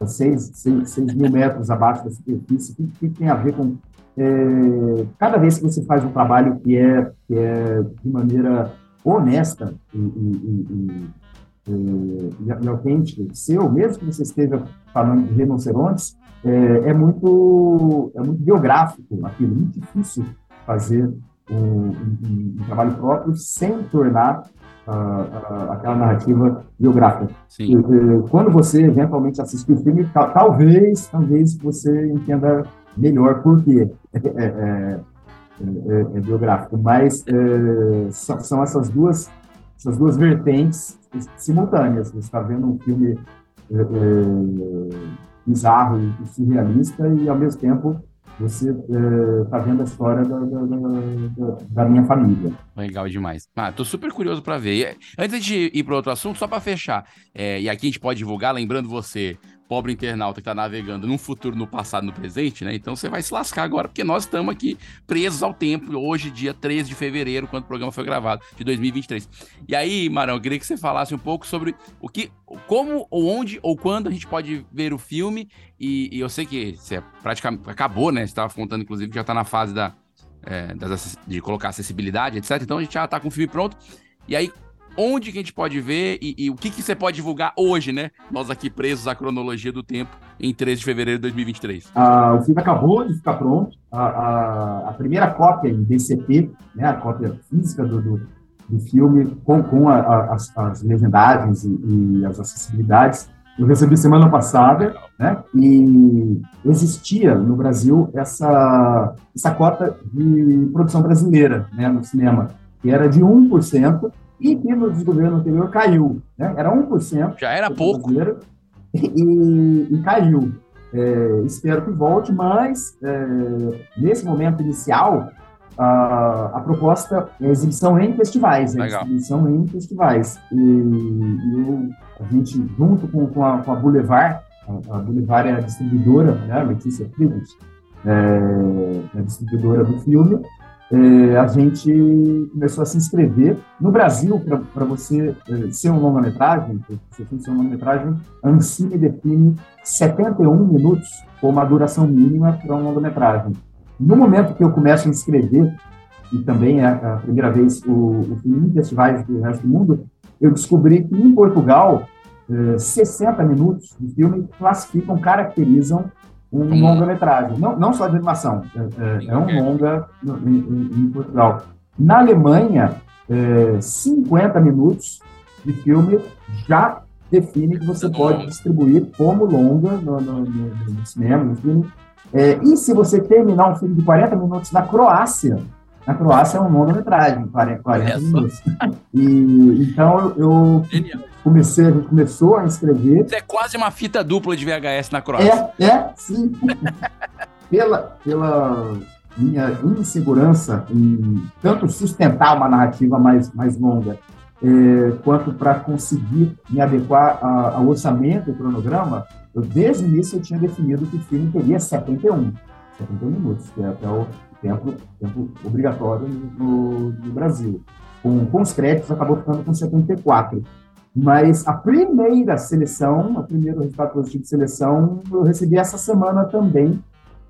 a seis, seis, seis mil metros abaixo da superfície? O que, que tem a ver com é, cada vez que você faz um trabalho que é que é de maneira honesta e, e, e, e, autêntica, seu, mesmo que você esteja falando de rinocerontes, é, é muito é muito biográfico aquilo, muito difícil fazer um, um, um trabalho próprio sem tornar uh, uh, aquela narrativa biográfica. Sim. Quando você eventualmente assistir o filme, talvez, talvez você entenda melhor por quê é, é, é, é, é biográfico. Mas é, são, são, essas duas essas duas vertentes simultâneas. Você está vendo um filme bizarro e surrealista e, ao mesmo tempo, você está é, vendo a história da, da, da, da, minha família. Legal demais. Ah, tô super curioso para ver. Antes de ir para outro assunto, só para fechar, é, e aqui a gente pode divulgar, lembrando você, pobre internauta que está navegando num futuro, no passado, no presente, né? Então você vai se lascar agora, porque nós estamos aqui presos ao tempo, hoje, dia 13 de fevereiro, quando o programa foi gravado, de 2023. E aí, Marão, eu queria que você falasse um pouco sobre o que, como, ou onde, ou quando a gente pode ver o filme. E, e eu sei que você praticamente acabou, né? Você estava contando, inclusive, que já está na fase da, é, das, de colocar acessibilidade, etc. Então a gente já está com o filme pronto. E aí, onde que a gente pode ver e, e o que, que você pode divulgar hoje, né? Nós aqui presos à cronologia do tempo, em 13 de fevereiro de 2023. Ah, o filme acabou de ficar pronto. A, a, a, primeira cópia em DCP, né, a cópia física do, do, do filme, com, com a, as, as, legendagens e, e, as acessibilidades, eu recebi semana passada, né? E existia no Brasil essa, essa cota de produção brasileira, né, no cinema. que era de 1%, e que no desgoverno anterior caiu. Né? Era 1%. Já era pouco. E, e caiu. É, espero que volte, mas é, nesse momento inicial, a, a, proposta é exibição em festivais. É exibição em festivais. E, e a gente, junto com, com, a, com a Boulevard, a, a Boulevard é a distribuidora, né, Letícia Tribus, é, é a distribuidora do filme, é, a gente começou a se inscrever. No Brasil, para você é, ser um longa-metragem, você tem que ser um longa-metragem, a Ancine define 71 minutos como a duração mínima para um longa-metragem. No momento que eu começo a inscrever, e também é a primeira vez o, o filme em festivais do resto do mundo, eu descobri que em Portugal, 60 é, minutos de filme classificam, caracterizam um longa-metragem, não, não só de animação, é, é, é um longa em, Portugal. Na Alemanha, é, 50 minutos de filme já define que você pode distribuir como longa no, no, no, no cinema, no filme. É, e se você terminar um filme de 40 minutos na Croácia, na Croácia é um longa-metragem, 40, 40 minutos. E, então eu comecei, a gente começou a escrever. Isso é quase uma fita dupla de VHS na Croácia. É, é, sim. pela, pela minha insegurança em tanto sustentar uma narrativa mais, mais longa, é, quanto para conseguir me adequar a, ao orçamento e cronograma, eu, desde o início eu tinha definido que o filme teria 71, 71 minutos, que é até o tempo, obrigatório no, no Brasil. Com, com os créditos, acabou ficando com 74. Mas a primeira seleção, o primeiro resultado positivo de seleção, eu recebi essa semana também,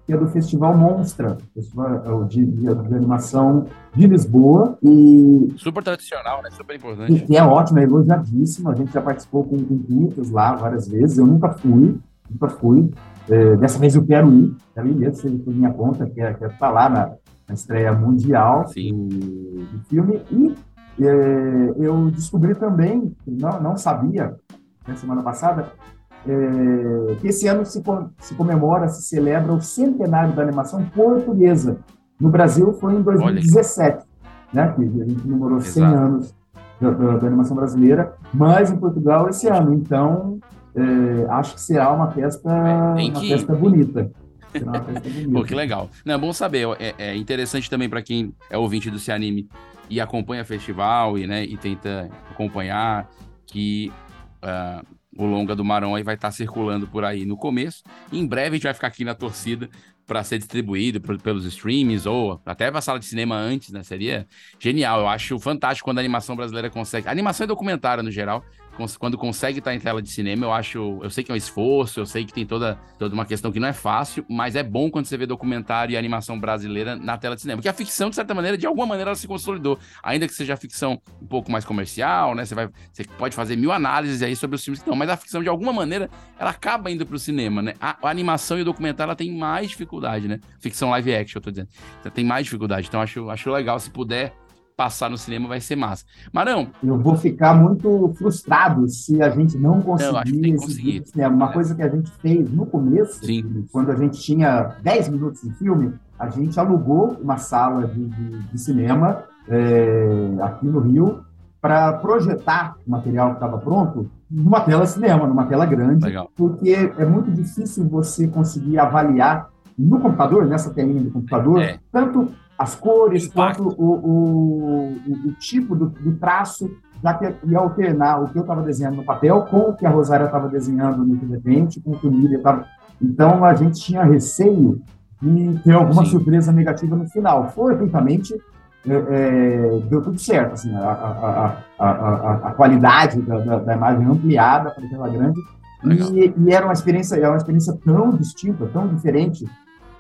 que é do Festival Monstra, Festival é de, de, de Animação de Lisboa. E, Super tradicional, né? Super importante. Que é ótimo, é elogiadíssimo. A gente já participou com, com lá várias vezes. Eu nunca fui, nunca fui. É, dessa vez eu quero ir, quero ir mesmo, seja por minha conta, quero, quero estar lá na, na estreia mundial do, do, filme. E é, eu descobri também, não, não sabia, na semana passada, é, que esse ano se, se comemora, se celebra o centenário da animação portuguesa. No Brasil foi em 2017, né, que a gente comemorou 100 anos da, da, da, animação brasileira, mas em Portugal esse ano. Então, é, acho que será uma festa, é, uma festa bonita. Pô, que legal. Não, é bom saber. É, é interessante também para quem é ouvinte do Se Anime e acompanha festival e, né, e tenta acompanhar que uh, o longa do Marão aí vai estar tá circulando por aí no começo. Em breve a gente vai ficar aqui na torcida para ser distribuído pelos streams ou até para a sala de cinema antes, né? Seria genial. Eu acho fantástico quando a animação brasileira consegue. A animação e documentário no geral quando consegue estar em tela de cinema, eu acho. Eu sei que é um esforço, eu sei que tem toda, toda uma questão que não é fácil, mas é bom quando você vê documentário e animação brasileira na tela de cinema. Porque a ficção, de certa maneira, de alguma maneira, ela se consolidou. Ainda que seja ficção um pouco mais comercial, né? Você, vai, você pode fazer mil análises aí sobre os filmes que estão, mas a ficção, de alguma maneira, ela acaba indo para o cinema, né? A, a, animação e o documentário ela tem mais dificuldade, né? Ficção live action, eu tô dizendo. Então, tem mais dificuldade. Então, acho, acho legal se puder passar no cinema vai ser massa. Marão. Eu vou ficar muito frustrado se a gente não conseguir não, conseguir. cinema. Uma é. coisa que a gente fez no começo, Sim. quando a gente tinha 10 minutos de filme, a gente alugou uma sala de, de, de cinema é, aqui no Rio para projetar o material que estava pronto numa tela cinema, numa tela grande, Legal. porque é muito difícil você conseguir avaliar no computador, nessa telinha do computador, é. tanto as cores, quanto o, o, o, o tipo do, do, traço, já que ia alternar o que eu estava desenhando no papel com o que a Rosária estava desenhando no repente, com o que o Miriam estava. Então a gente tinha receio de ter alguma Sim. surpresa negativa no final. Fortuitamente, é, é, deu tudo certo. Assim, a, a, a, a qualidade da, da, da, imagem ampliada para tela grande. E, e, era uma experiência, era uma experiência tão distinta, tão diferente,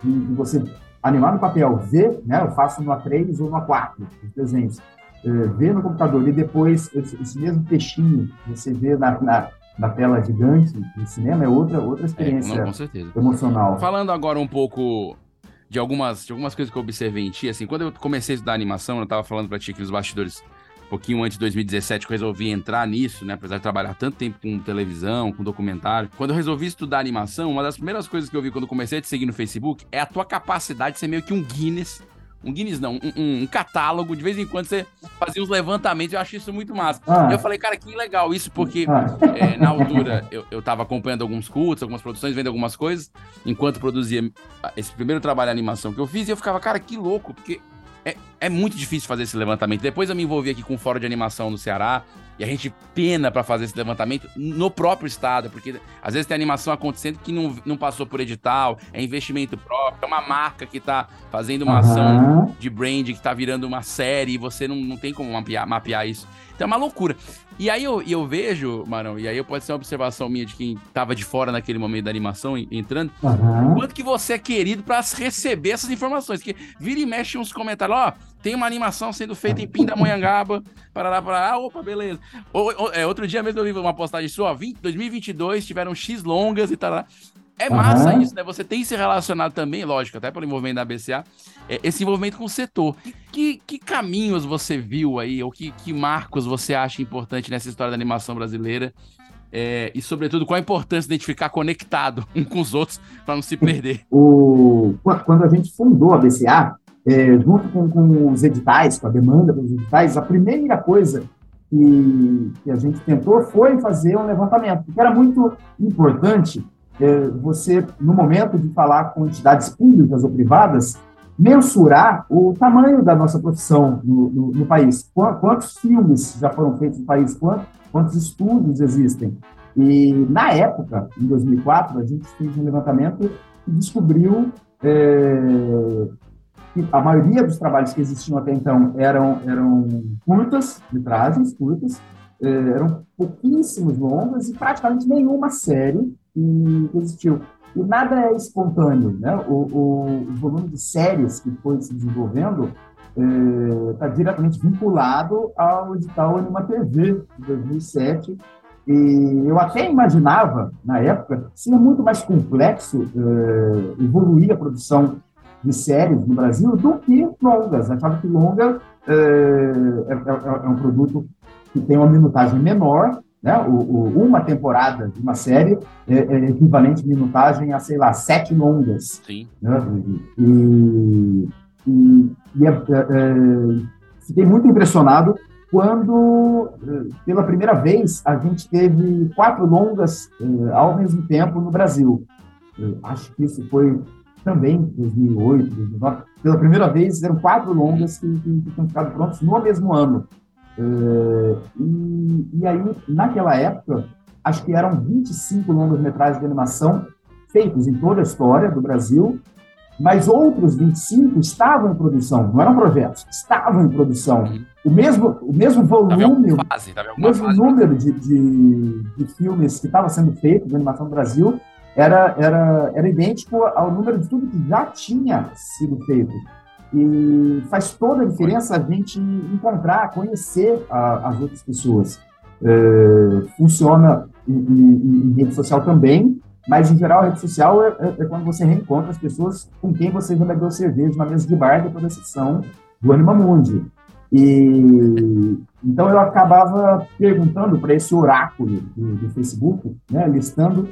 de você animar no papel, ver, né, eu faço no A3 ou no A4, os desenhos, é, ver no computador e depois esse, esse mesmo peixinho você vê na, na, na, tela gigante do cinema é outra, outra experiência é, não, emocional. Falando agora um pouco de algumas, de algumas coisas que eu observei em ti, assim, quando eu comecei a estudar animação, eu estava falando para ti que os bastidores pouquinho antes de 2017 que eu resolvi entrar nisso, né? Apesar de trabalhar tanto tempo com televisão, com documentário. Quando eu resolvi estudar animação, uma das primeiras coisas que eu vi quando comecei a te seguir no Facebook é a tua capacidade de ser meio que um Guinness um Guinness não, um, um, um, catálogo, de vez em quando você fazia uns levantamentos, eu acho isso muito massa. Ah. E eu falei, cara, que legal isso, porque ah. é, na altura eu, eu tava acompanhando alguns cultos, algumas produções, vendo algumas coisas, enquanto produzia esse primeiro trabalho de animação que eu fiz, e eu ficava, cara, que louco, porque é, é muito difícil fazer esse levantamento. Depois eu me envolvi aqui com o Fórum de Animação no Ceará, e a gente pena para fazer esse levantamento no próprio estado, porque às vezes tem animação acontecendo que não, não passou por edital, é investimento próprio, é uma marca que tá fazendo uma uhum. ação de brand, que tá virando uma série, e você não, não tem como mapear, mapear isso. Então é uma loucura. E aí eu, eu vejo, Marão, e aí pode ser uma observação minha de quem tava de fora naquele momento da animação entrando, uhum. quanto que você é querido para receber essas informações. Que vira e mexe uns comentários, ó, oh, tem uma animação sendo feita em Pindamonhangaba, parará, parará, opa, beleza. É, outro dia mesmo eu vi uma postagem sua, 20, 2022, tiveram X longas e tal. É massa uhum. isso, né? Você tem se relacionado também, lógico, até pelo envolvimento da BCA, é, esse envolvimento com o setor. Que, que caminhos você viu aí, ou que, que marcos você acha importante nessa história da animação brasileira? É, e, sobretudo, qual a importância de a gente ficar conectado um com os outros para não se perder? O, quando a gente fundou a BCA, é, junto com, com, os editais, com a demanda pelos editais, a primeira coisa que, que a gente tentou foi fazer um levantamento, porque era muito importante você, no momento de falar com entidades públicas ou privadas, mensurar o tamanho da nossa profissão no, no, no país. Quantos filmes já foram feitos no país? Quantos, quantos estudos existem? E, na época, em 2004, a gente fez um levantamento e descobriu é, que a maioria dos trabalhos que existiam até então eram, eram curtas, metragens curtas, é, eram pouquíssimos longas e praticamente nenhuma série que existiu. E nada é espontâneo, né? O, o, o volume de séries que foi se desenvolvendo está é, diretamente vinculado ao edital Anima TV de 2007 e eu até imaginava, na época, seria muito mais complexo é, evoluir a produção de séries no Brasil do que longas. Achava que longa é, é, é, é um produto que tem uma minutagem menor né? O, o, uma temporada de uma série é, é, equivalente minutagem a, sei lá, sete longas. Sim. Né? E, e, e é, é, é, fiquei muito impressionado quando, é, pela primeira vez, a gente teve quatro longas ao mesmo tempo no Brasil. Eu acho que isso foi também em 2008, 2009. Pela primeira vez, eram quatro longas que, que, que tinham ficado prontos no mesmo ano. Uh, e, e aí, naquela época, acho que eram 25 longas-metragens de animação feitos em toda a história do Brasil, mas outros 25 estavam em produção, não eram projetos, estavam em produção. Uhum. O mesmo, o mesmo volume, fase, o mesmo fase, número de, de, de, filmes que estava sendo feito de animação no Brasil era, era, era idêntico ao número de tudo que já tinha sido feito. E faz toda a diferença a gente encontrar, conhecer a, as outras pessoas. É, funciona em, em, em, rede social também, mas em geral a rede social é, é, é, quando você reencontra as pessoas com quem você já bebeu cerveja na mesa de bar depois da sessão do Anima Mundi. E então eu acabava perguntando para esse oráculo do, do Facebook, né, listando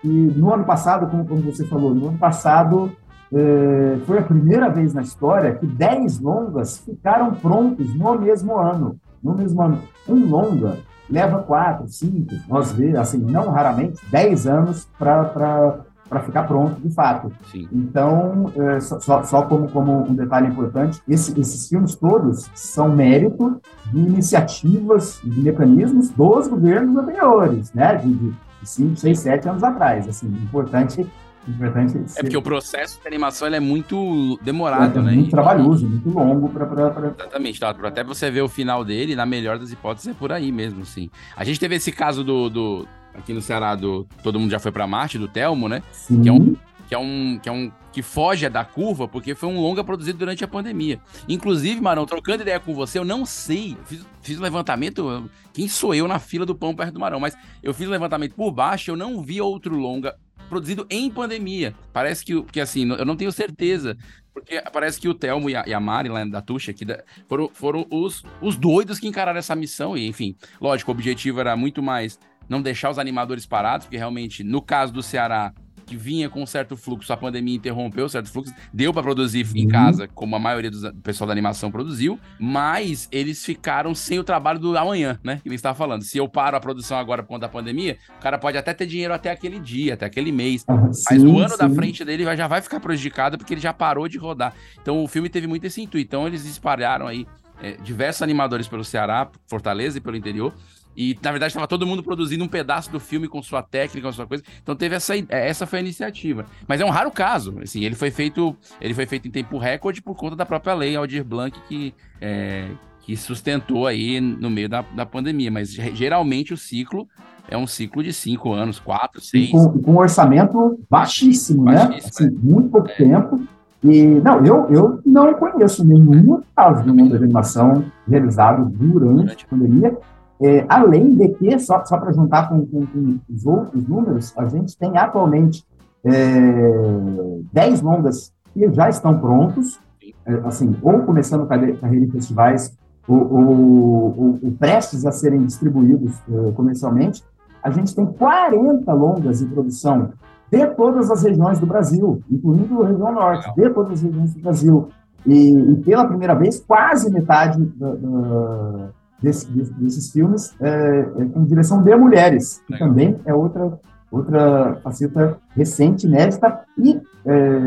que no ano passado, como, como você falou, no ano passado é, foi a primeira vez na história que 10 longas ficaram prontos no mesmo ano. No mesmo ano. Um longa leva 4, 5, nós vemos, assim, não raramente, 10 anos para ficar pronto de fato. Sim. Então, é, só, só como, como um detalhe importante, esse, esses filmes todos são mérito de iniciativas, de mecanismos dos governos anteriores, né? De, de 5, 6, 7 anos atrás. Assim, importante Importante é porque o processo de animação é muito demorado, é, né? Muito trabalhoso, muito longo para. Pra... Exatamente, tá? até você ver o final dele, na melhor das hipóteses, é por aí mesmo, sim. A gente teve esse caso do. do aqui no Ceará, do Todo Mundo Já Foi para Marte, do Telmo, né? Sim. Que é um. Que é, um, que é um que foge da curva, porque foi um longa produzido durante a pandemia. Inclusive, Marão, trocando ideia com você, eu não sei, fiz, fiz um levantamento, quem sou eu na fila do pão perto do Marão, mas eu fiz um levantamento por baixo, eu não vi outro longa produzido em pandemia. Parece que, que assim, eu não tenho certeza. Porque parece que o Telmo e a, e a Mari, lá da Tuxa, que foram, foram os, os doidos que encararam essa missão. E, enfim, lógico, o objetivo era muito mais não deixar os animadores parados, porque realmente, no caso do Ceará, que vinha com um certo fluxo, a pandemia interrompeu certo fluxo, deu para produzir em Uhum. casa, como a maioria do pessoal da animação produziu, mas eles ficaram sem o trabalho do amanhã, né? Que ele estava falando. Se eu paro a produção agora por conta da pandemia, o cara pode até ter dinheiro até aquele dia, até aquele mês. Mas Sim, o ano da sim. frente dele vai- já vai ficar prejudicado porque ele já parou de rodar. Então o filme teve muito esse intuito. Então eles espalharam aí é, diversos animadores pelo Ceará, Fortaleza e pelo interior. E, na verdade, estava todo mundo produzindo um pedaço do filme com sua técnica, com sua coisa. Então teve essa, é, essa foi a iniciativa. Mas é um raro caso. Assim, ele foi feito, ele foi feito em tempo recorde por conta da própria lei Aldir Blanc que, é, que sustentou aí no meio da, da pandemia. Mas ge- geralmente o ciclo é um ciclo de cinco anos, quatro, seis. com, com um orçamento baixíssimo, né? Baixíssimo, Assim, muito pouco É. tempo. E, não, eu, eu não conheço nenhum caso de de animação realizado Durante. a pandemia. É, além de que, só, só para juntar com, com- com os outros números, a gente tem atualmente é, 10 longas que já estão prontos, é, assim, ou começando carre- carreira em festivais, ou, ou- ou- ou prestes a serem distribuídos é, comercialmente. A gente tem 40 longas em produção de todas as regiões do Brasil, incluindo a região norte, de todas as regiões do Brasil. E, e pela primeira vez, quase metade da- da- desse- desse- desses filmes é, é com direção de mulheres, que Legal. também é outra, outra faceta recente, inédita, e é,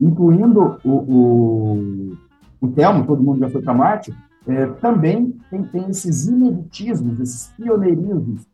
incluindo o, o, o Telmo, Todo Mundo Já Foi para Marte, é, também tem, tem esses ineditismos, esses pioneirismos.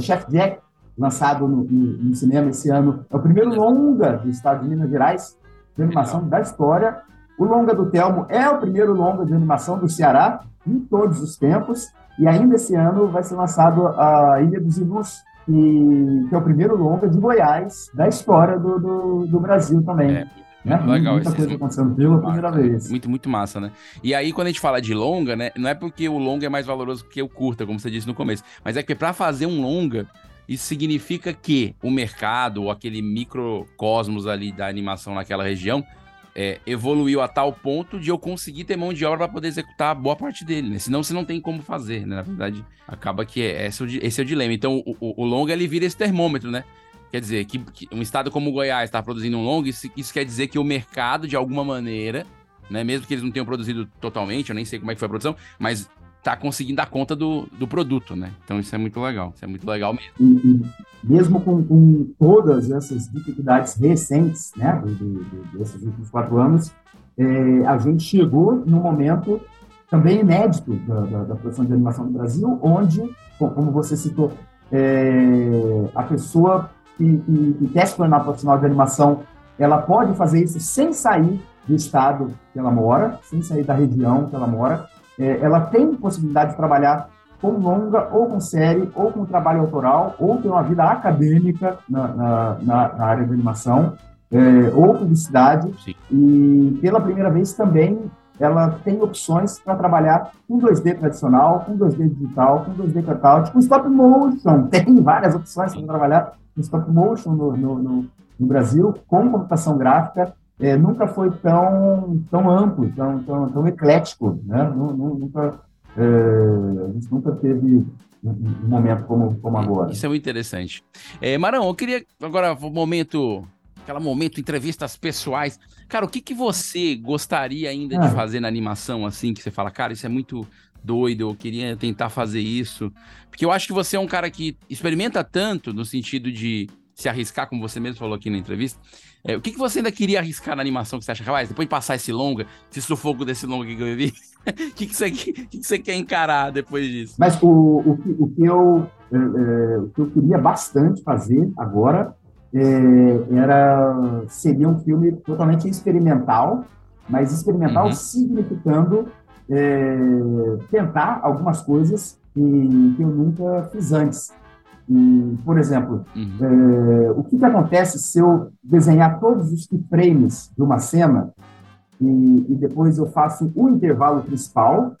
Chef Jack, lançado no, no- no cinema esse ano, é o primeiro longa do estado de Minas Gerais de animação da história. O longa do Telmo é o primeiro longa de animação do Ceará em todos os tempos. E ainda esse ano vai ser lançado a Ilha dos Ilus, que, que é o primeiro longa de Goiás da história do, do, do Brasil também. É, né? muito legal. Muita coisa acontecendo pela primeira né? vez. Muito, muito massa, né? E aí, quando a gente fala de longa, né? Não é porque o longa é mais valoroso que o curta, como você disse no começo. Mas é que pra fazer um longa, isso significa que o mercado, ou aquele microcosmos ali da animação naquela região, é, evoluiu a tal ponto de eu conseguir ter mão de obra para poder executar boa parte dele, né? Senão você não tem como fazer, né? Na verdade, acaba que é, esse, é esse é o dilema. Então, o, o- o longa, ele vira esse termômetro, né? Quer dizer, que, que um estado como o Goiás está produzindo um longa, isso, isso quer dizer que o mercado, de alguma maneira, né, mesmo que eles não tenham produzido totalmente, eu nem sei como é que foi a produção, mas tá conseguindo dar conta do, do produto, né? Então isso é muito legal, isso é muito legal mesmo. E, e mesmo com, com todas essas dificuldades recentes, né, do, do- desses últimos quatro anos, é, a gente chegou num momento também inédito da, da- da produção de animação no Brasil, onde, co- como você citou, é, a pessoa que, que, que quer se tornar profissional de animação, ela pode fazer isso sem sair do estado que ela mora, sem sair da região que ela mora. É, ela tem possibilidade de trabalhar com longa, ou com série, ou com trabalho autoral, ou ter uma vida acadêmica na, na, na- área de animação, é, ou publicidade. Sim. E pela primeira vez também ela tem opções para trabalhar com 2D tradicional, com 2D digital, com 2D cutout, com stop motion. Tem várias opções para trabalhar com stop motion no, no, no- no Brasil, com computação gráfica. É, nunca foi tão, tão amplo, tão, tão, tão eclético, né? Nu- nu- Nunca, é, a gente nunca teve um, um momento como, como agora. Isso é muito interessante. É, Marão, eu queria agora o momento, aquela momento entrevistas pessoais. Cara, o que que você gostaria ainda de Ah. fazer na animação assim que você fala, cara, isso é muito doido, eu queria tentar fazer isso. Porque eu acho que você é um cara que experimenta tanto no sentido de se arriscar, como você mesmo falou aqui na entrevista. É, o que, que você ainda queria arriscar na animação que você acha, rapaz, depois de passar esse longa, esse sufoco desse longa que eu vi, o que, que, você, que, que você quer encarar depois disso? Mas o, o, que, o, que eu, é, é, o que eu queria bastante fazer agora é, era seria um filme totalmente experimental, mas experimental Uhum. significando é, tentar algumas coisas que, que eu nunca fiz antes. E, por exemplo, Uhum. é, o que, que acontece se eu desenhar todos os keyframes de uma cena e, e depois eu faço o intervalo principal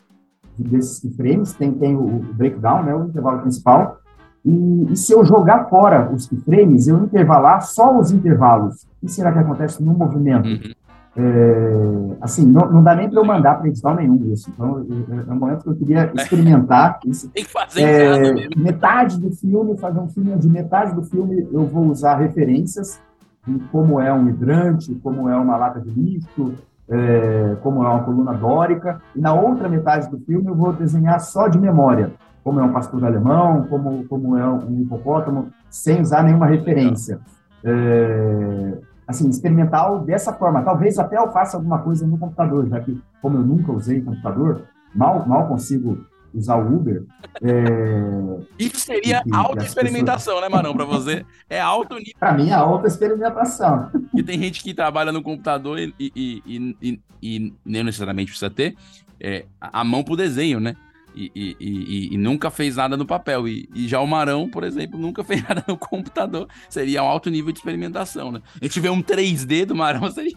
desses keyframes, tem, tem o, o breakdown, né, o intervalo principal, e, e se eu jogar fora os keyframes, eu intervalar só os intervalos, o que será que acontece no movimento? Uhum. É, assim, não, não dá nem para eu mandar para edital nenhum isso. Então, é, é um momento que eu queria experimentar isso. Tem que fazer é, Metade do filme, fazer um filme de metade do filme, eu vou usar referências de como é um hidrante, como é uma lata de lixo, é, como é uma coluna dórica. E na outra metade do filme, eu vou desenhar só de memória, como é um pastor alemão, como, como é um hipopótamo, sem usar nenhuma referência. É, assim, experimental dessa forma. Talvez até eu faça alguma coisa no computador, já que, como eu nunca usei computador, mal, mal consigo usar o Uber. É... Isso seria auto-experimentação, pessoas... né, Marão? Para você é alto nível. Para mim é auto-experimentação. E tem gente que trabalha no computador e, e, e, e, e nem necessariamente precisa ter é, a mão pro desenho, né? E, e, e, e, nunca fez nada no papel. E, já o Marão, por exemplo, nunca fez nada no computador. Seria um alto nível de experimentação, né? A gente vê um 3D do Marão, seria,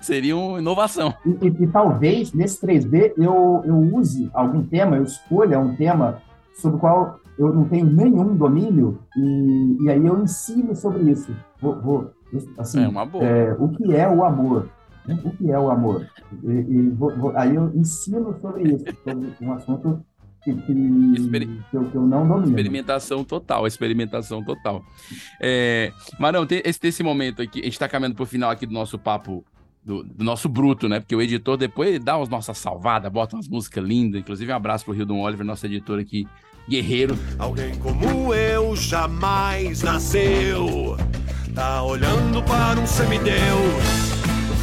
seria uma inovação. E, talvez nesse 3D eu, eu use algum tema, eu escolha um tema sobre o qual eu não tenho nenhum domínio e, e aí eu ensino sobre isso. Vou, vou assim, é uma boa. É, o que é o amor? O que é o amor? E, e vou, vou, aí eu ensino sobre isso, sobre um assunto que, que, Exper... que, eu, que eu, não domino. Experimentação total, experimentação total. É, Marão, tem esse, esse momento aqui, a gente está caminhando para o final aqui do nosso papo do, do, nosso bruto, né? Porque o editor depois dá as nossas salvadas, bota umas músicas lindas. Inclusive, um abraço pro Hildon Oliver, nosso editor aqui, guerreiro. Alguém como eu jamais nasceu. Tá olhando para um semideus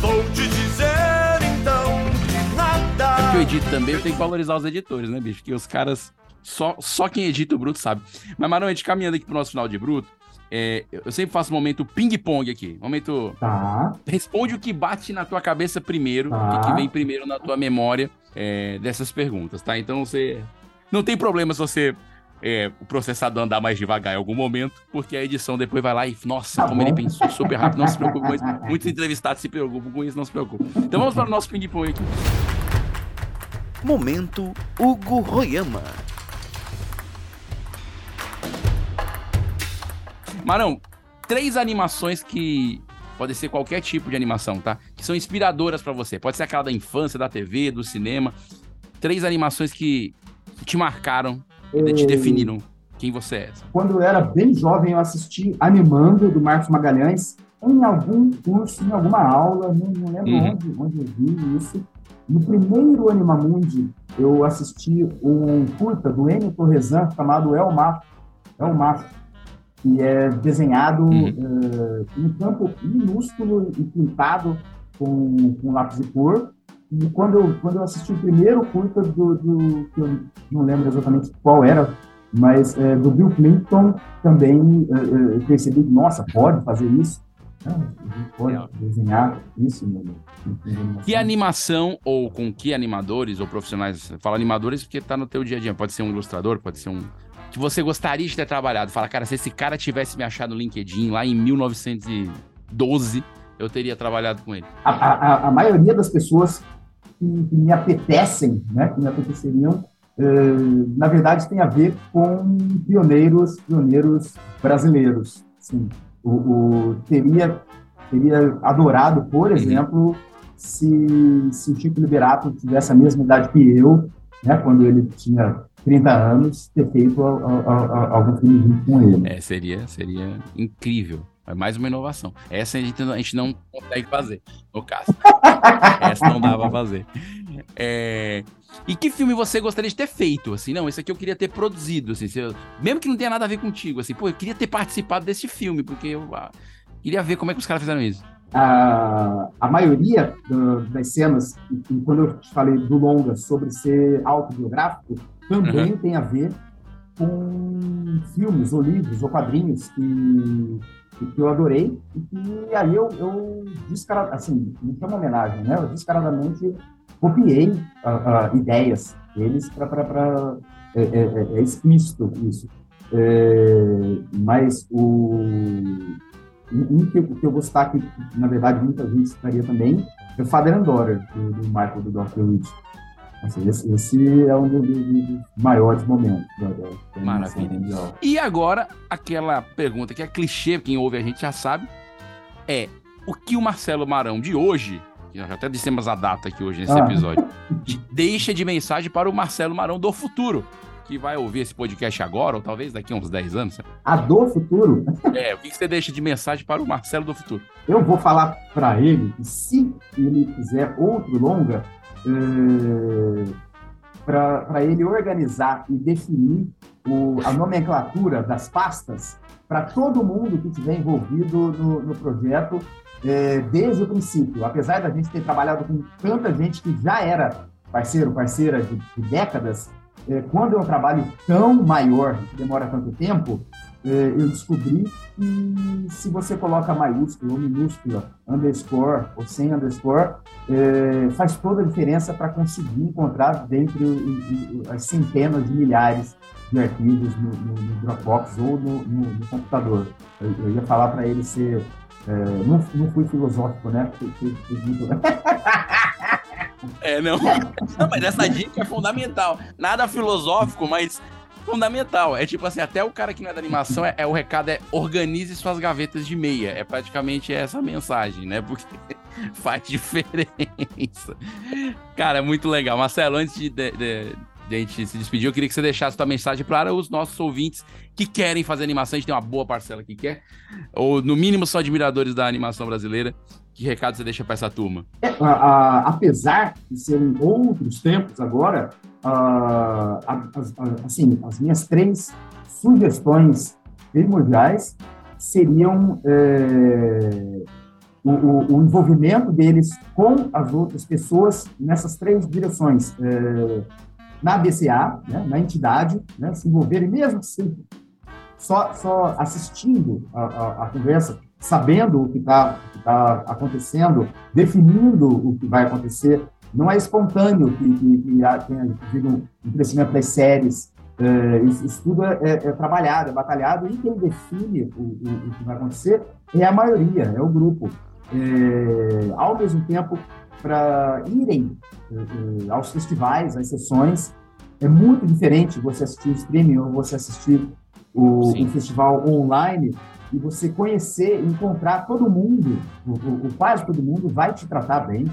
Vou te dizer então que nada. É que eu edito também, eu tenho que valorizar os editores, né, bicho? Que os caras. Só, só quem edita o Bruto sabe. Mas, Marão, a gente caminhando aqui pro nosso final de Bruto. É, eu sempre faço um momento ping-pong aqui. Momento. Tá. Responde o que bate na tua cabeça primeiro, tá. o que vem primeiro na tua memória é, dessas perguntas, tá? Então você. Não tem problema se você é, o processador andar mais devagar em algum momento, porque a edição depois vai lá e, nossa, tá como bom. ele pensou super rápido, não se preocupe com isso. Muitos entrevistados se preocupam com isso, não se preocupe. Então vamos para o nosso ping-pong aqui. Momento Hugo Royama. Marão, três animações que pode ser qualquer tipo de animação, tá? Que são inspiradoras para você. Pode ser aquela da infância, da TV, do cinema. Três animações que te marcaram e te definiram quem você é. Quando eu era bem jovem, eu assisti Animando, do Marcos Magalhães, em algum curso, em alguma aula, não, não lembro uhum. onde, onde eu vi isso. No primeiro Animamundi, eu assisti um curta do Enio Torresan chamado El Mato, El Mato, que é desenhado uhum. uh, em campo minúsculo e pintado com, com lápis de cor, e quando eu, quando eu assisti o primeiro curta do, do que eu não lembro exatamente qual era, mas é, do Bill Clinton também é, é percebi que, nossa, pode fazer isso? pode é. desenhar isso. Né? Que animação, ou com que animadores ou profissionais, fala animadores porque está no teu dia a dia, pode ser um ilustrador, pode ser um... Que você gostaria de ter trabalhado. Fala, cara, se esse cara tivesse me achado no LinkedIn lá em 1912, eu teria trabalhado com ele. A, a, a maioria das pessoas que, que me apetecem, né, que me apeteceriam, eh, na verdade tem a ver com pioneiros, pioneiros brasileiros. Sim, o, o teria teria adorado, por uhum. exemplo, se, se o Chico Liberato tivesse a mesma idade que eu, né, quando ele tinha 30 anos, ter feito a, a, a, algum filme junto com ele. É, seria, seria incrível. É mais uma inovação. Essa a gente, a gente não consegue fazer, no caso. Essa não dá pra fazer. É... E que filme você gostaria de ter feito? Assim, não, esse aqui eu queria ter produzido, assim, eu... mesmo que não tenha nada a ver contigo, assim, pô, eu queria ter participado desse filme, porque eu ah, queria ver como é que os caras fizeram isso. A, a maioria do, das cenas, quando eu te falei do longa sobre ser autobiográfico, também uhum. tem a ver com filmes ou livros ou quadrinhos que que eu adorei, e que aí eu, eu descaradamente, assim, não foi uma homenagem, né? Eu descaradamente copiei uh, uh, ideias deles para. É, é, é, é, explícito isso. É, mas o. Um que, que eu vou citar, que na verdade muita gente citaria também, é o Father and Daughter, do, do Michael do Dr. Rich. Assim, esse, esse, é um dos, dos maiores momentos da, da Maravilha. Mundial. E agora, aquela pergunta que é clichê, quem ouve a gente já sabe, é o que o Marcelo Marão de hoje já até dissemos a data aqui hoje nesse Ah. episódio, de- deixa de mensagem para o Marcelo Marão do futuro, que vai ouvir esse podcast agora, ou talvez daqui a uns 10 anos. A do futuro, É, o que que você deixa de mensagem para o Marcelo do futuro? eu vou falar para ele que se ele fizer outro longa, para ele organizar e definir o- a nomenclatura das pastas para todo mundo que estiver envolvido no, no projeto eh, desde o princípio. Apesar da gente ter trabalhado com tanta gente que já era parceiro, parceira de, de décadas, eh, quando é um trabalho tão maior, que demora tanto tempo, eh, eu descobri que se você coloca maiúscula ou minúscula, underscore ou sem underscore, eh, faz toda a diferença para conseguir encontrar dentre as centenas de milhares de arquivos no, no- no Dropbox ou no, no- computador. Eu, eu ia falar para ele ser. eh, não, não fui filosófico, né? Fui- fui- fui É, não. não, mas essa dica é fundamental. Nada filosófico, mas fundamental. É tipo assim, até o cara que não é da animação, é, é- o recado é organize suas gavetas de meia. É praticamente essa mensagem, né? Porque faz diferença. Cara, é muito legal. Marcelo, antes de, de- de a gente se despedir, eu queria que você deixasse sua mensagem para os nossos ouvintes que querem fazer animação. A gente tem uma boa parcela que quer. Ou, no mínimo, são admiradores da animação brasileira. Que recado você deixa para essa turma? É, a- a- apesar de serem outros tempos agora, a- as, a- assim, as minhas três sugestões primordiais seriam eh, o, o- o envolvimento deles com as outras pessoas nessas três direções. Eh, na BCA, né, na entidade, né, se envolverem, mesmo se só, só assistindo a, a- a conversa, sabendo o que está acontecendo, definindo o que vai acontecer. Não é espontâneo que, que, que tenha havido um- crescimento das séries. É, isso, isso tudo é, é- é trabalhado, é batalhado, e quem define o, o- o que vai acontecer é a maioria, é o grupo. É, ao mesmo tempo, para irem aos festivais, às sessões, é muito diferente você assistir o streaming ou você assistir o, o festival online e você conhecer, encontrar todo mundo, o, o- o quase todo mundo vai te tratar bem,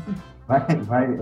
vai, vai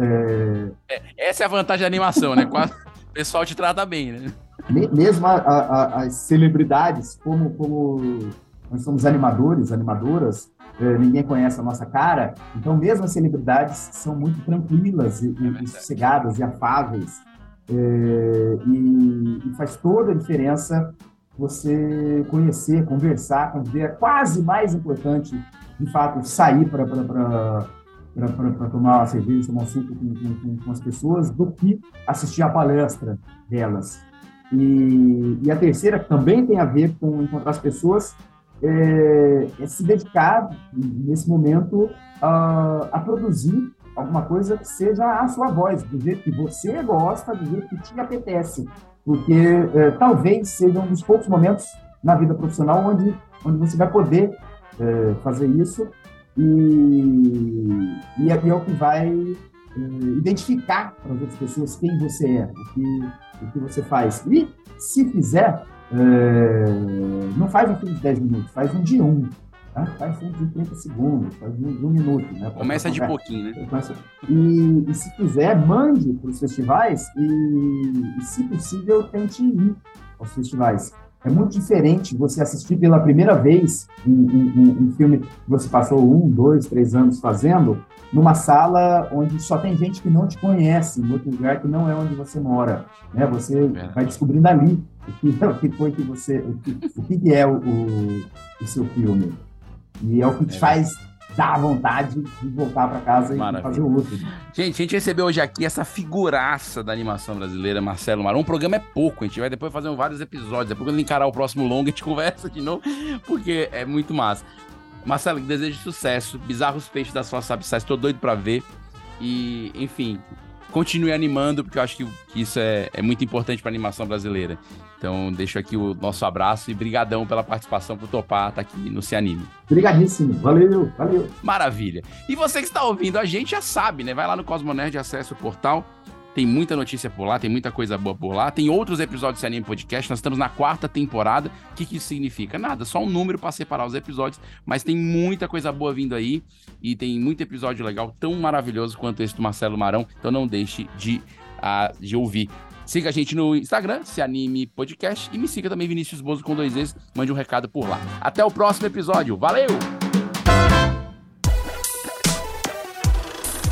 é, Essa é a vantagem da animação, né? Quase- O pessoal te trata bem, né? me- mesmo a- a- as celebridades, como, como nós somos animadores, animadoras, ninguém conhece a nossa cara, então mesmo as celebridades são muito tranquilas e, e- e sossegadas e afáveis. Eh, e, e faz toda a diferença você conhecer, conversar, conviver. É quase mais importante, de fato, sair para para tomar uma cerveja, tomar um suco com, com- com as pessoas, do que assistir a palestra delas. E, e a terceira, que também tem a ver com encontrar as pessoas, é, é se dedicar, nesse momento, a, a produzir alguma coisa que seja a sua voz, do jeito que você gosta, do jeito que te apetece. Porque é, talvez seja um dos poucos momentos na vida profissional onde, onde você vai poder é, fazer isso e, e é, é o que vai é, identificar para as outras pessoas quem você é, o que, o que você faz. E, se fizer, é, não faz um filme de 10 minutos, faz um de um. Tá? Faz um de 30 segundos, faz um de um minuto. Né? Começa de pouquinho, né? E, e se quiser, mande para os festivais e, e, se possível, tente ir aos festivais. É muito diferente você assistir pela primeira vez um, um- um- filme que você passou um, dois, três anos fazendo, numa sala onde só tem gente que não te conhece, em outro lugar que não é onde você mora. Né? Você Verdade. vai descobrindo ali o que, o que foi que você. O que, o que é o, o, o seu filme. E é o que te É faz dar vontade de voltar para casa e Maravilha. fazer outro. Gente, a gente recebeu hoje aqui essa figuraça da animação brasileira, Marcelo Maron. O programa é pouco, a gente vai depois fazer vários episódios. Depois, quando encarar o próximo longo, a gente conversa de novo, porque é muito massa. Marcelo, desejo sucesso. Bizarros Peixes da sua Sabsais, tô doido pra ver. E, enfim, continue animando, porque eu acho que, que isso é, é muito importante pra animação brasileira. Então, deixo aqui o nosso abraço e brigadão pela participação, por topar estar aqui no Se Anime. Obrigadíssimo. Valeu, valeu. Maravilha. E você que está ouvindo a gente já sabe, né? Vai lá no Cosmonerd, acessa o portal, Tem muita notícia por lá, tem muita coisa boa por lá. Tem outros episódios do Anime Podcast. Nós estamos na quarta temporada. O que, que isso significa? Nada, só um número para separar os episódios. Mas tem muita coisa boa vindo aí. E tem muito episódio legal, tão maravilhoso quanto esse do Marcelo Marão. Então não deixe de, uh, de ouvir. Siga a gente no Instagram, se anime podcast. E me siga também, Vinícius Bozo, com dois vezes. Mande um recado por lá. Até o próximo episódio. Valeu!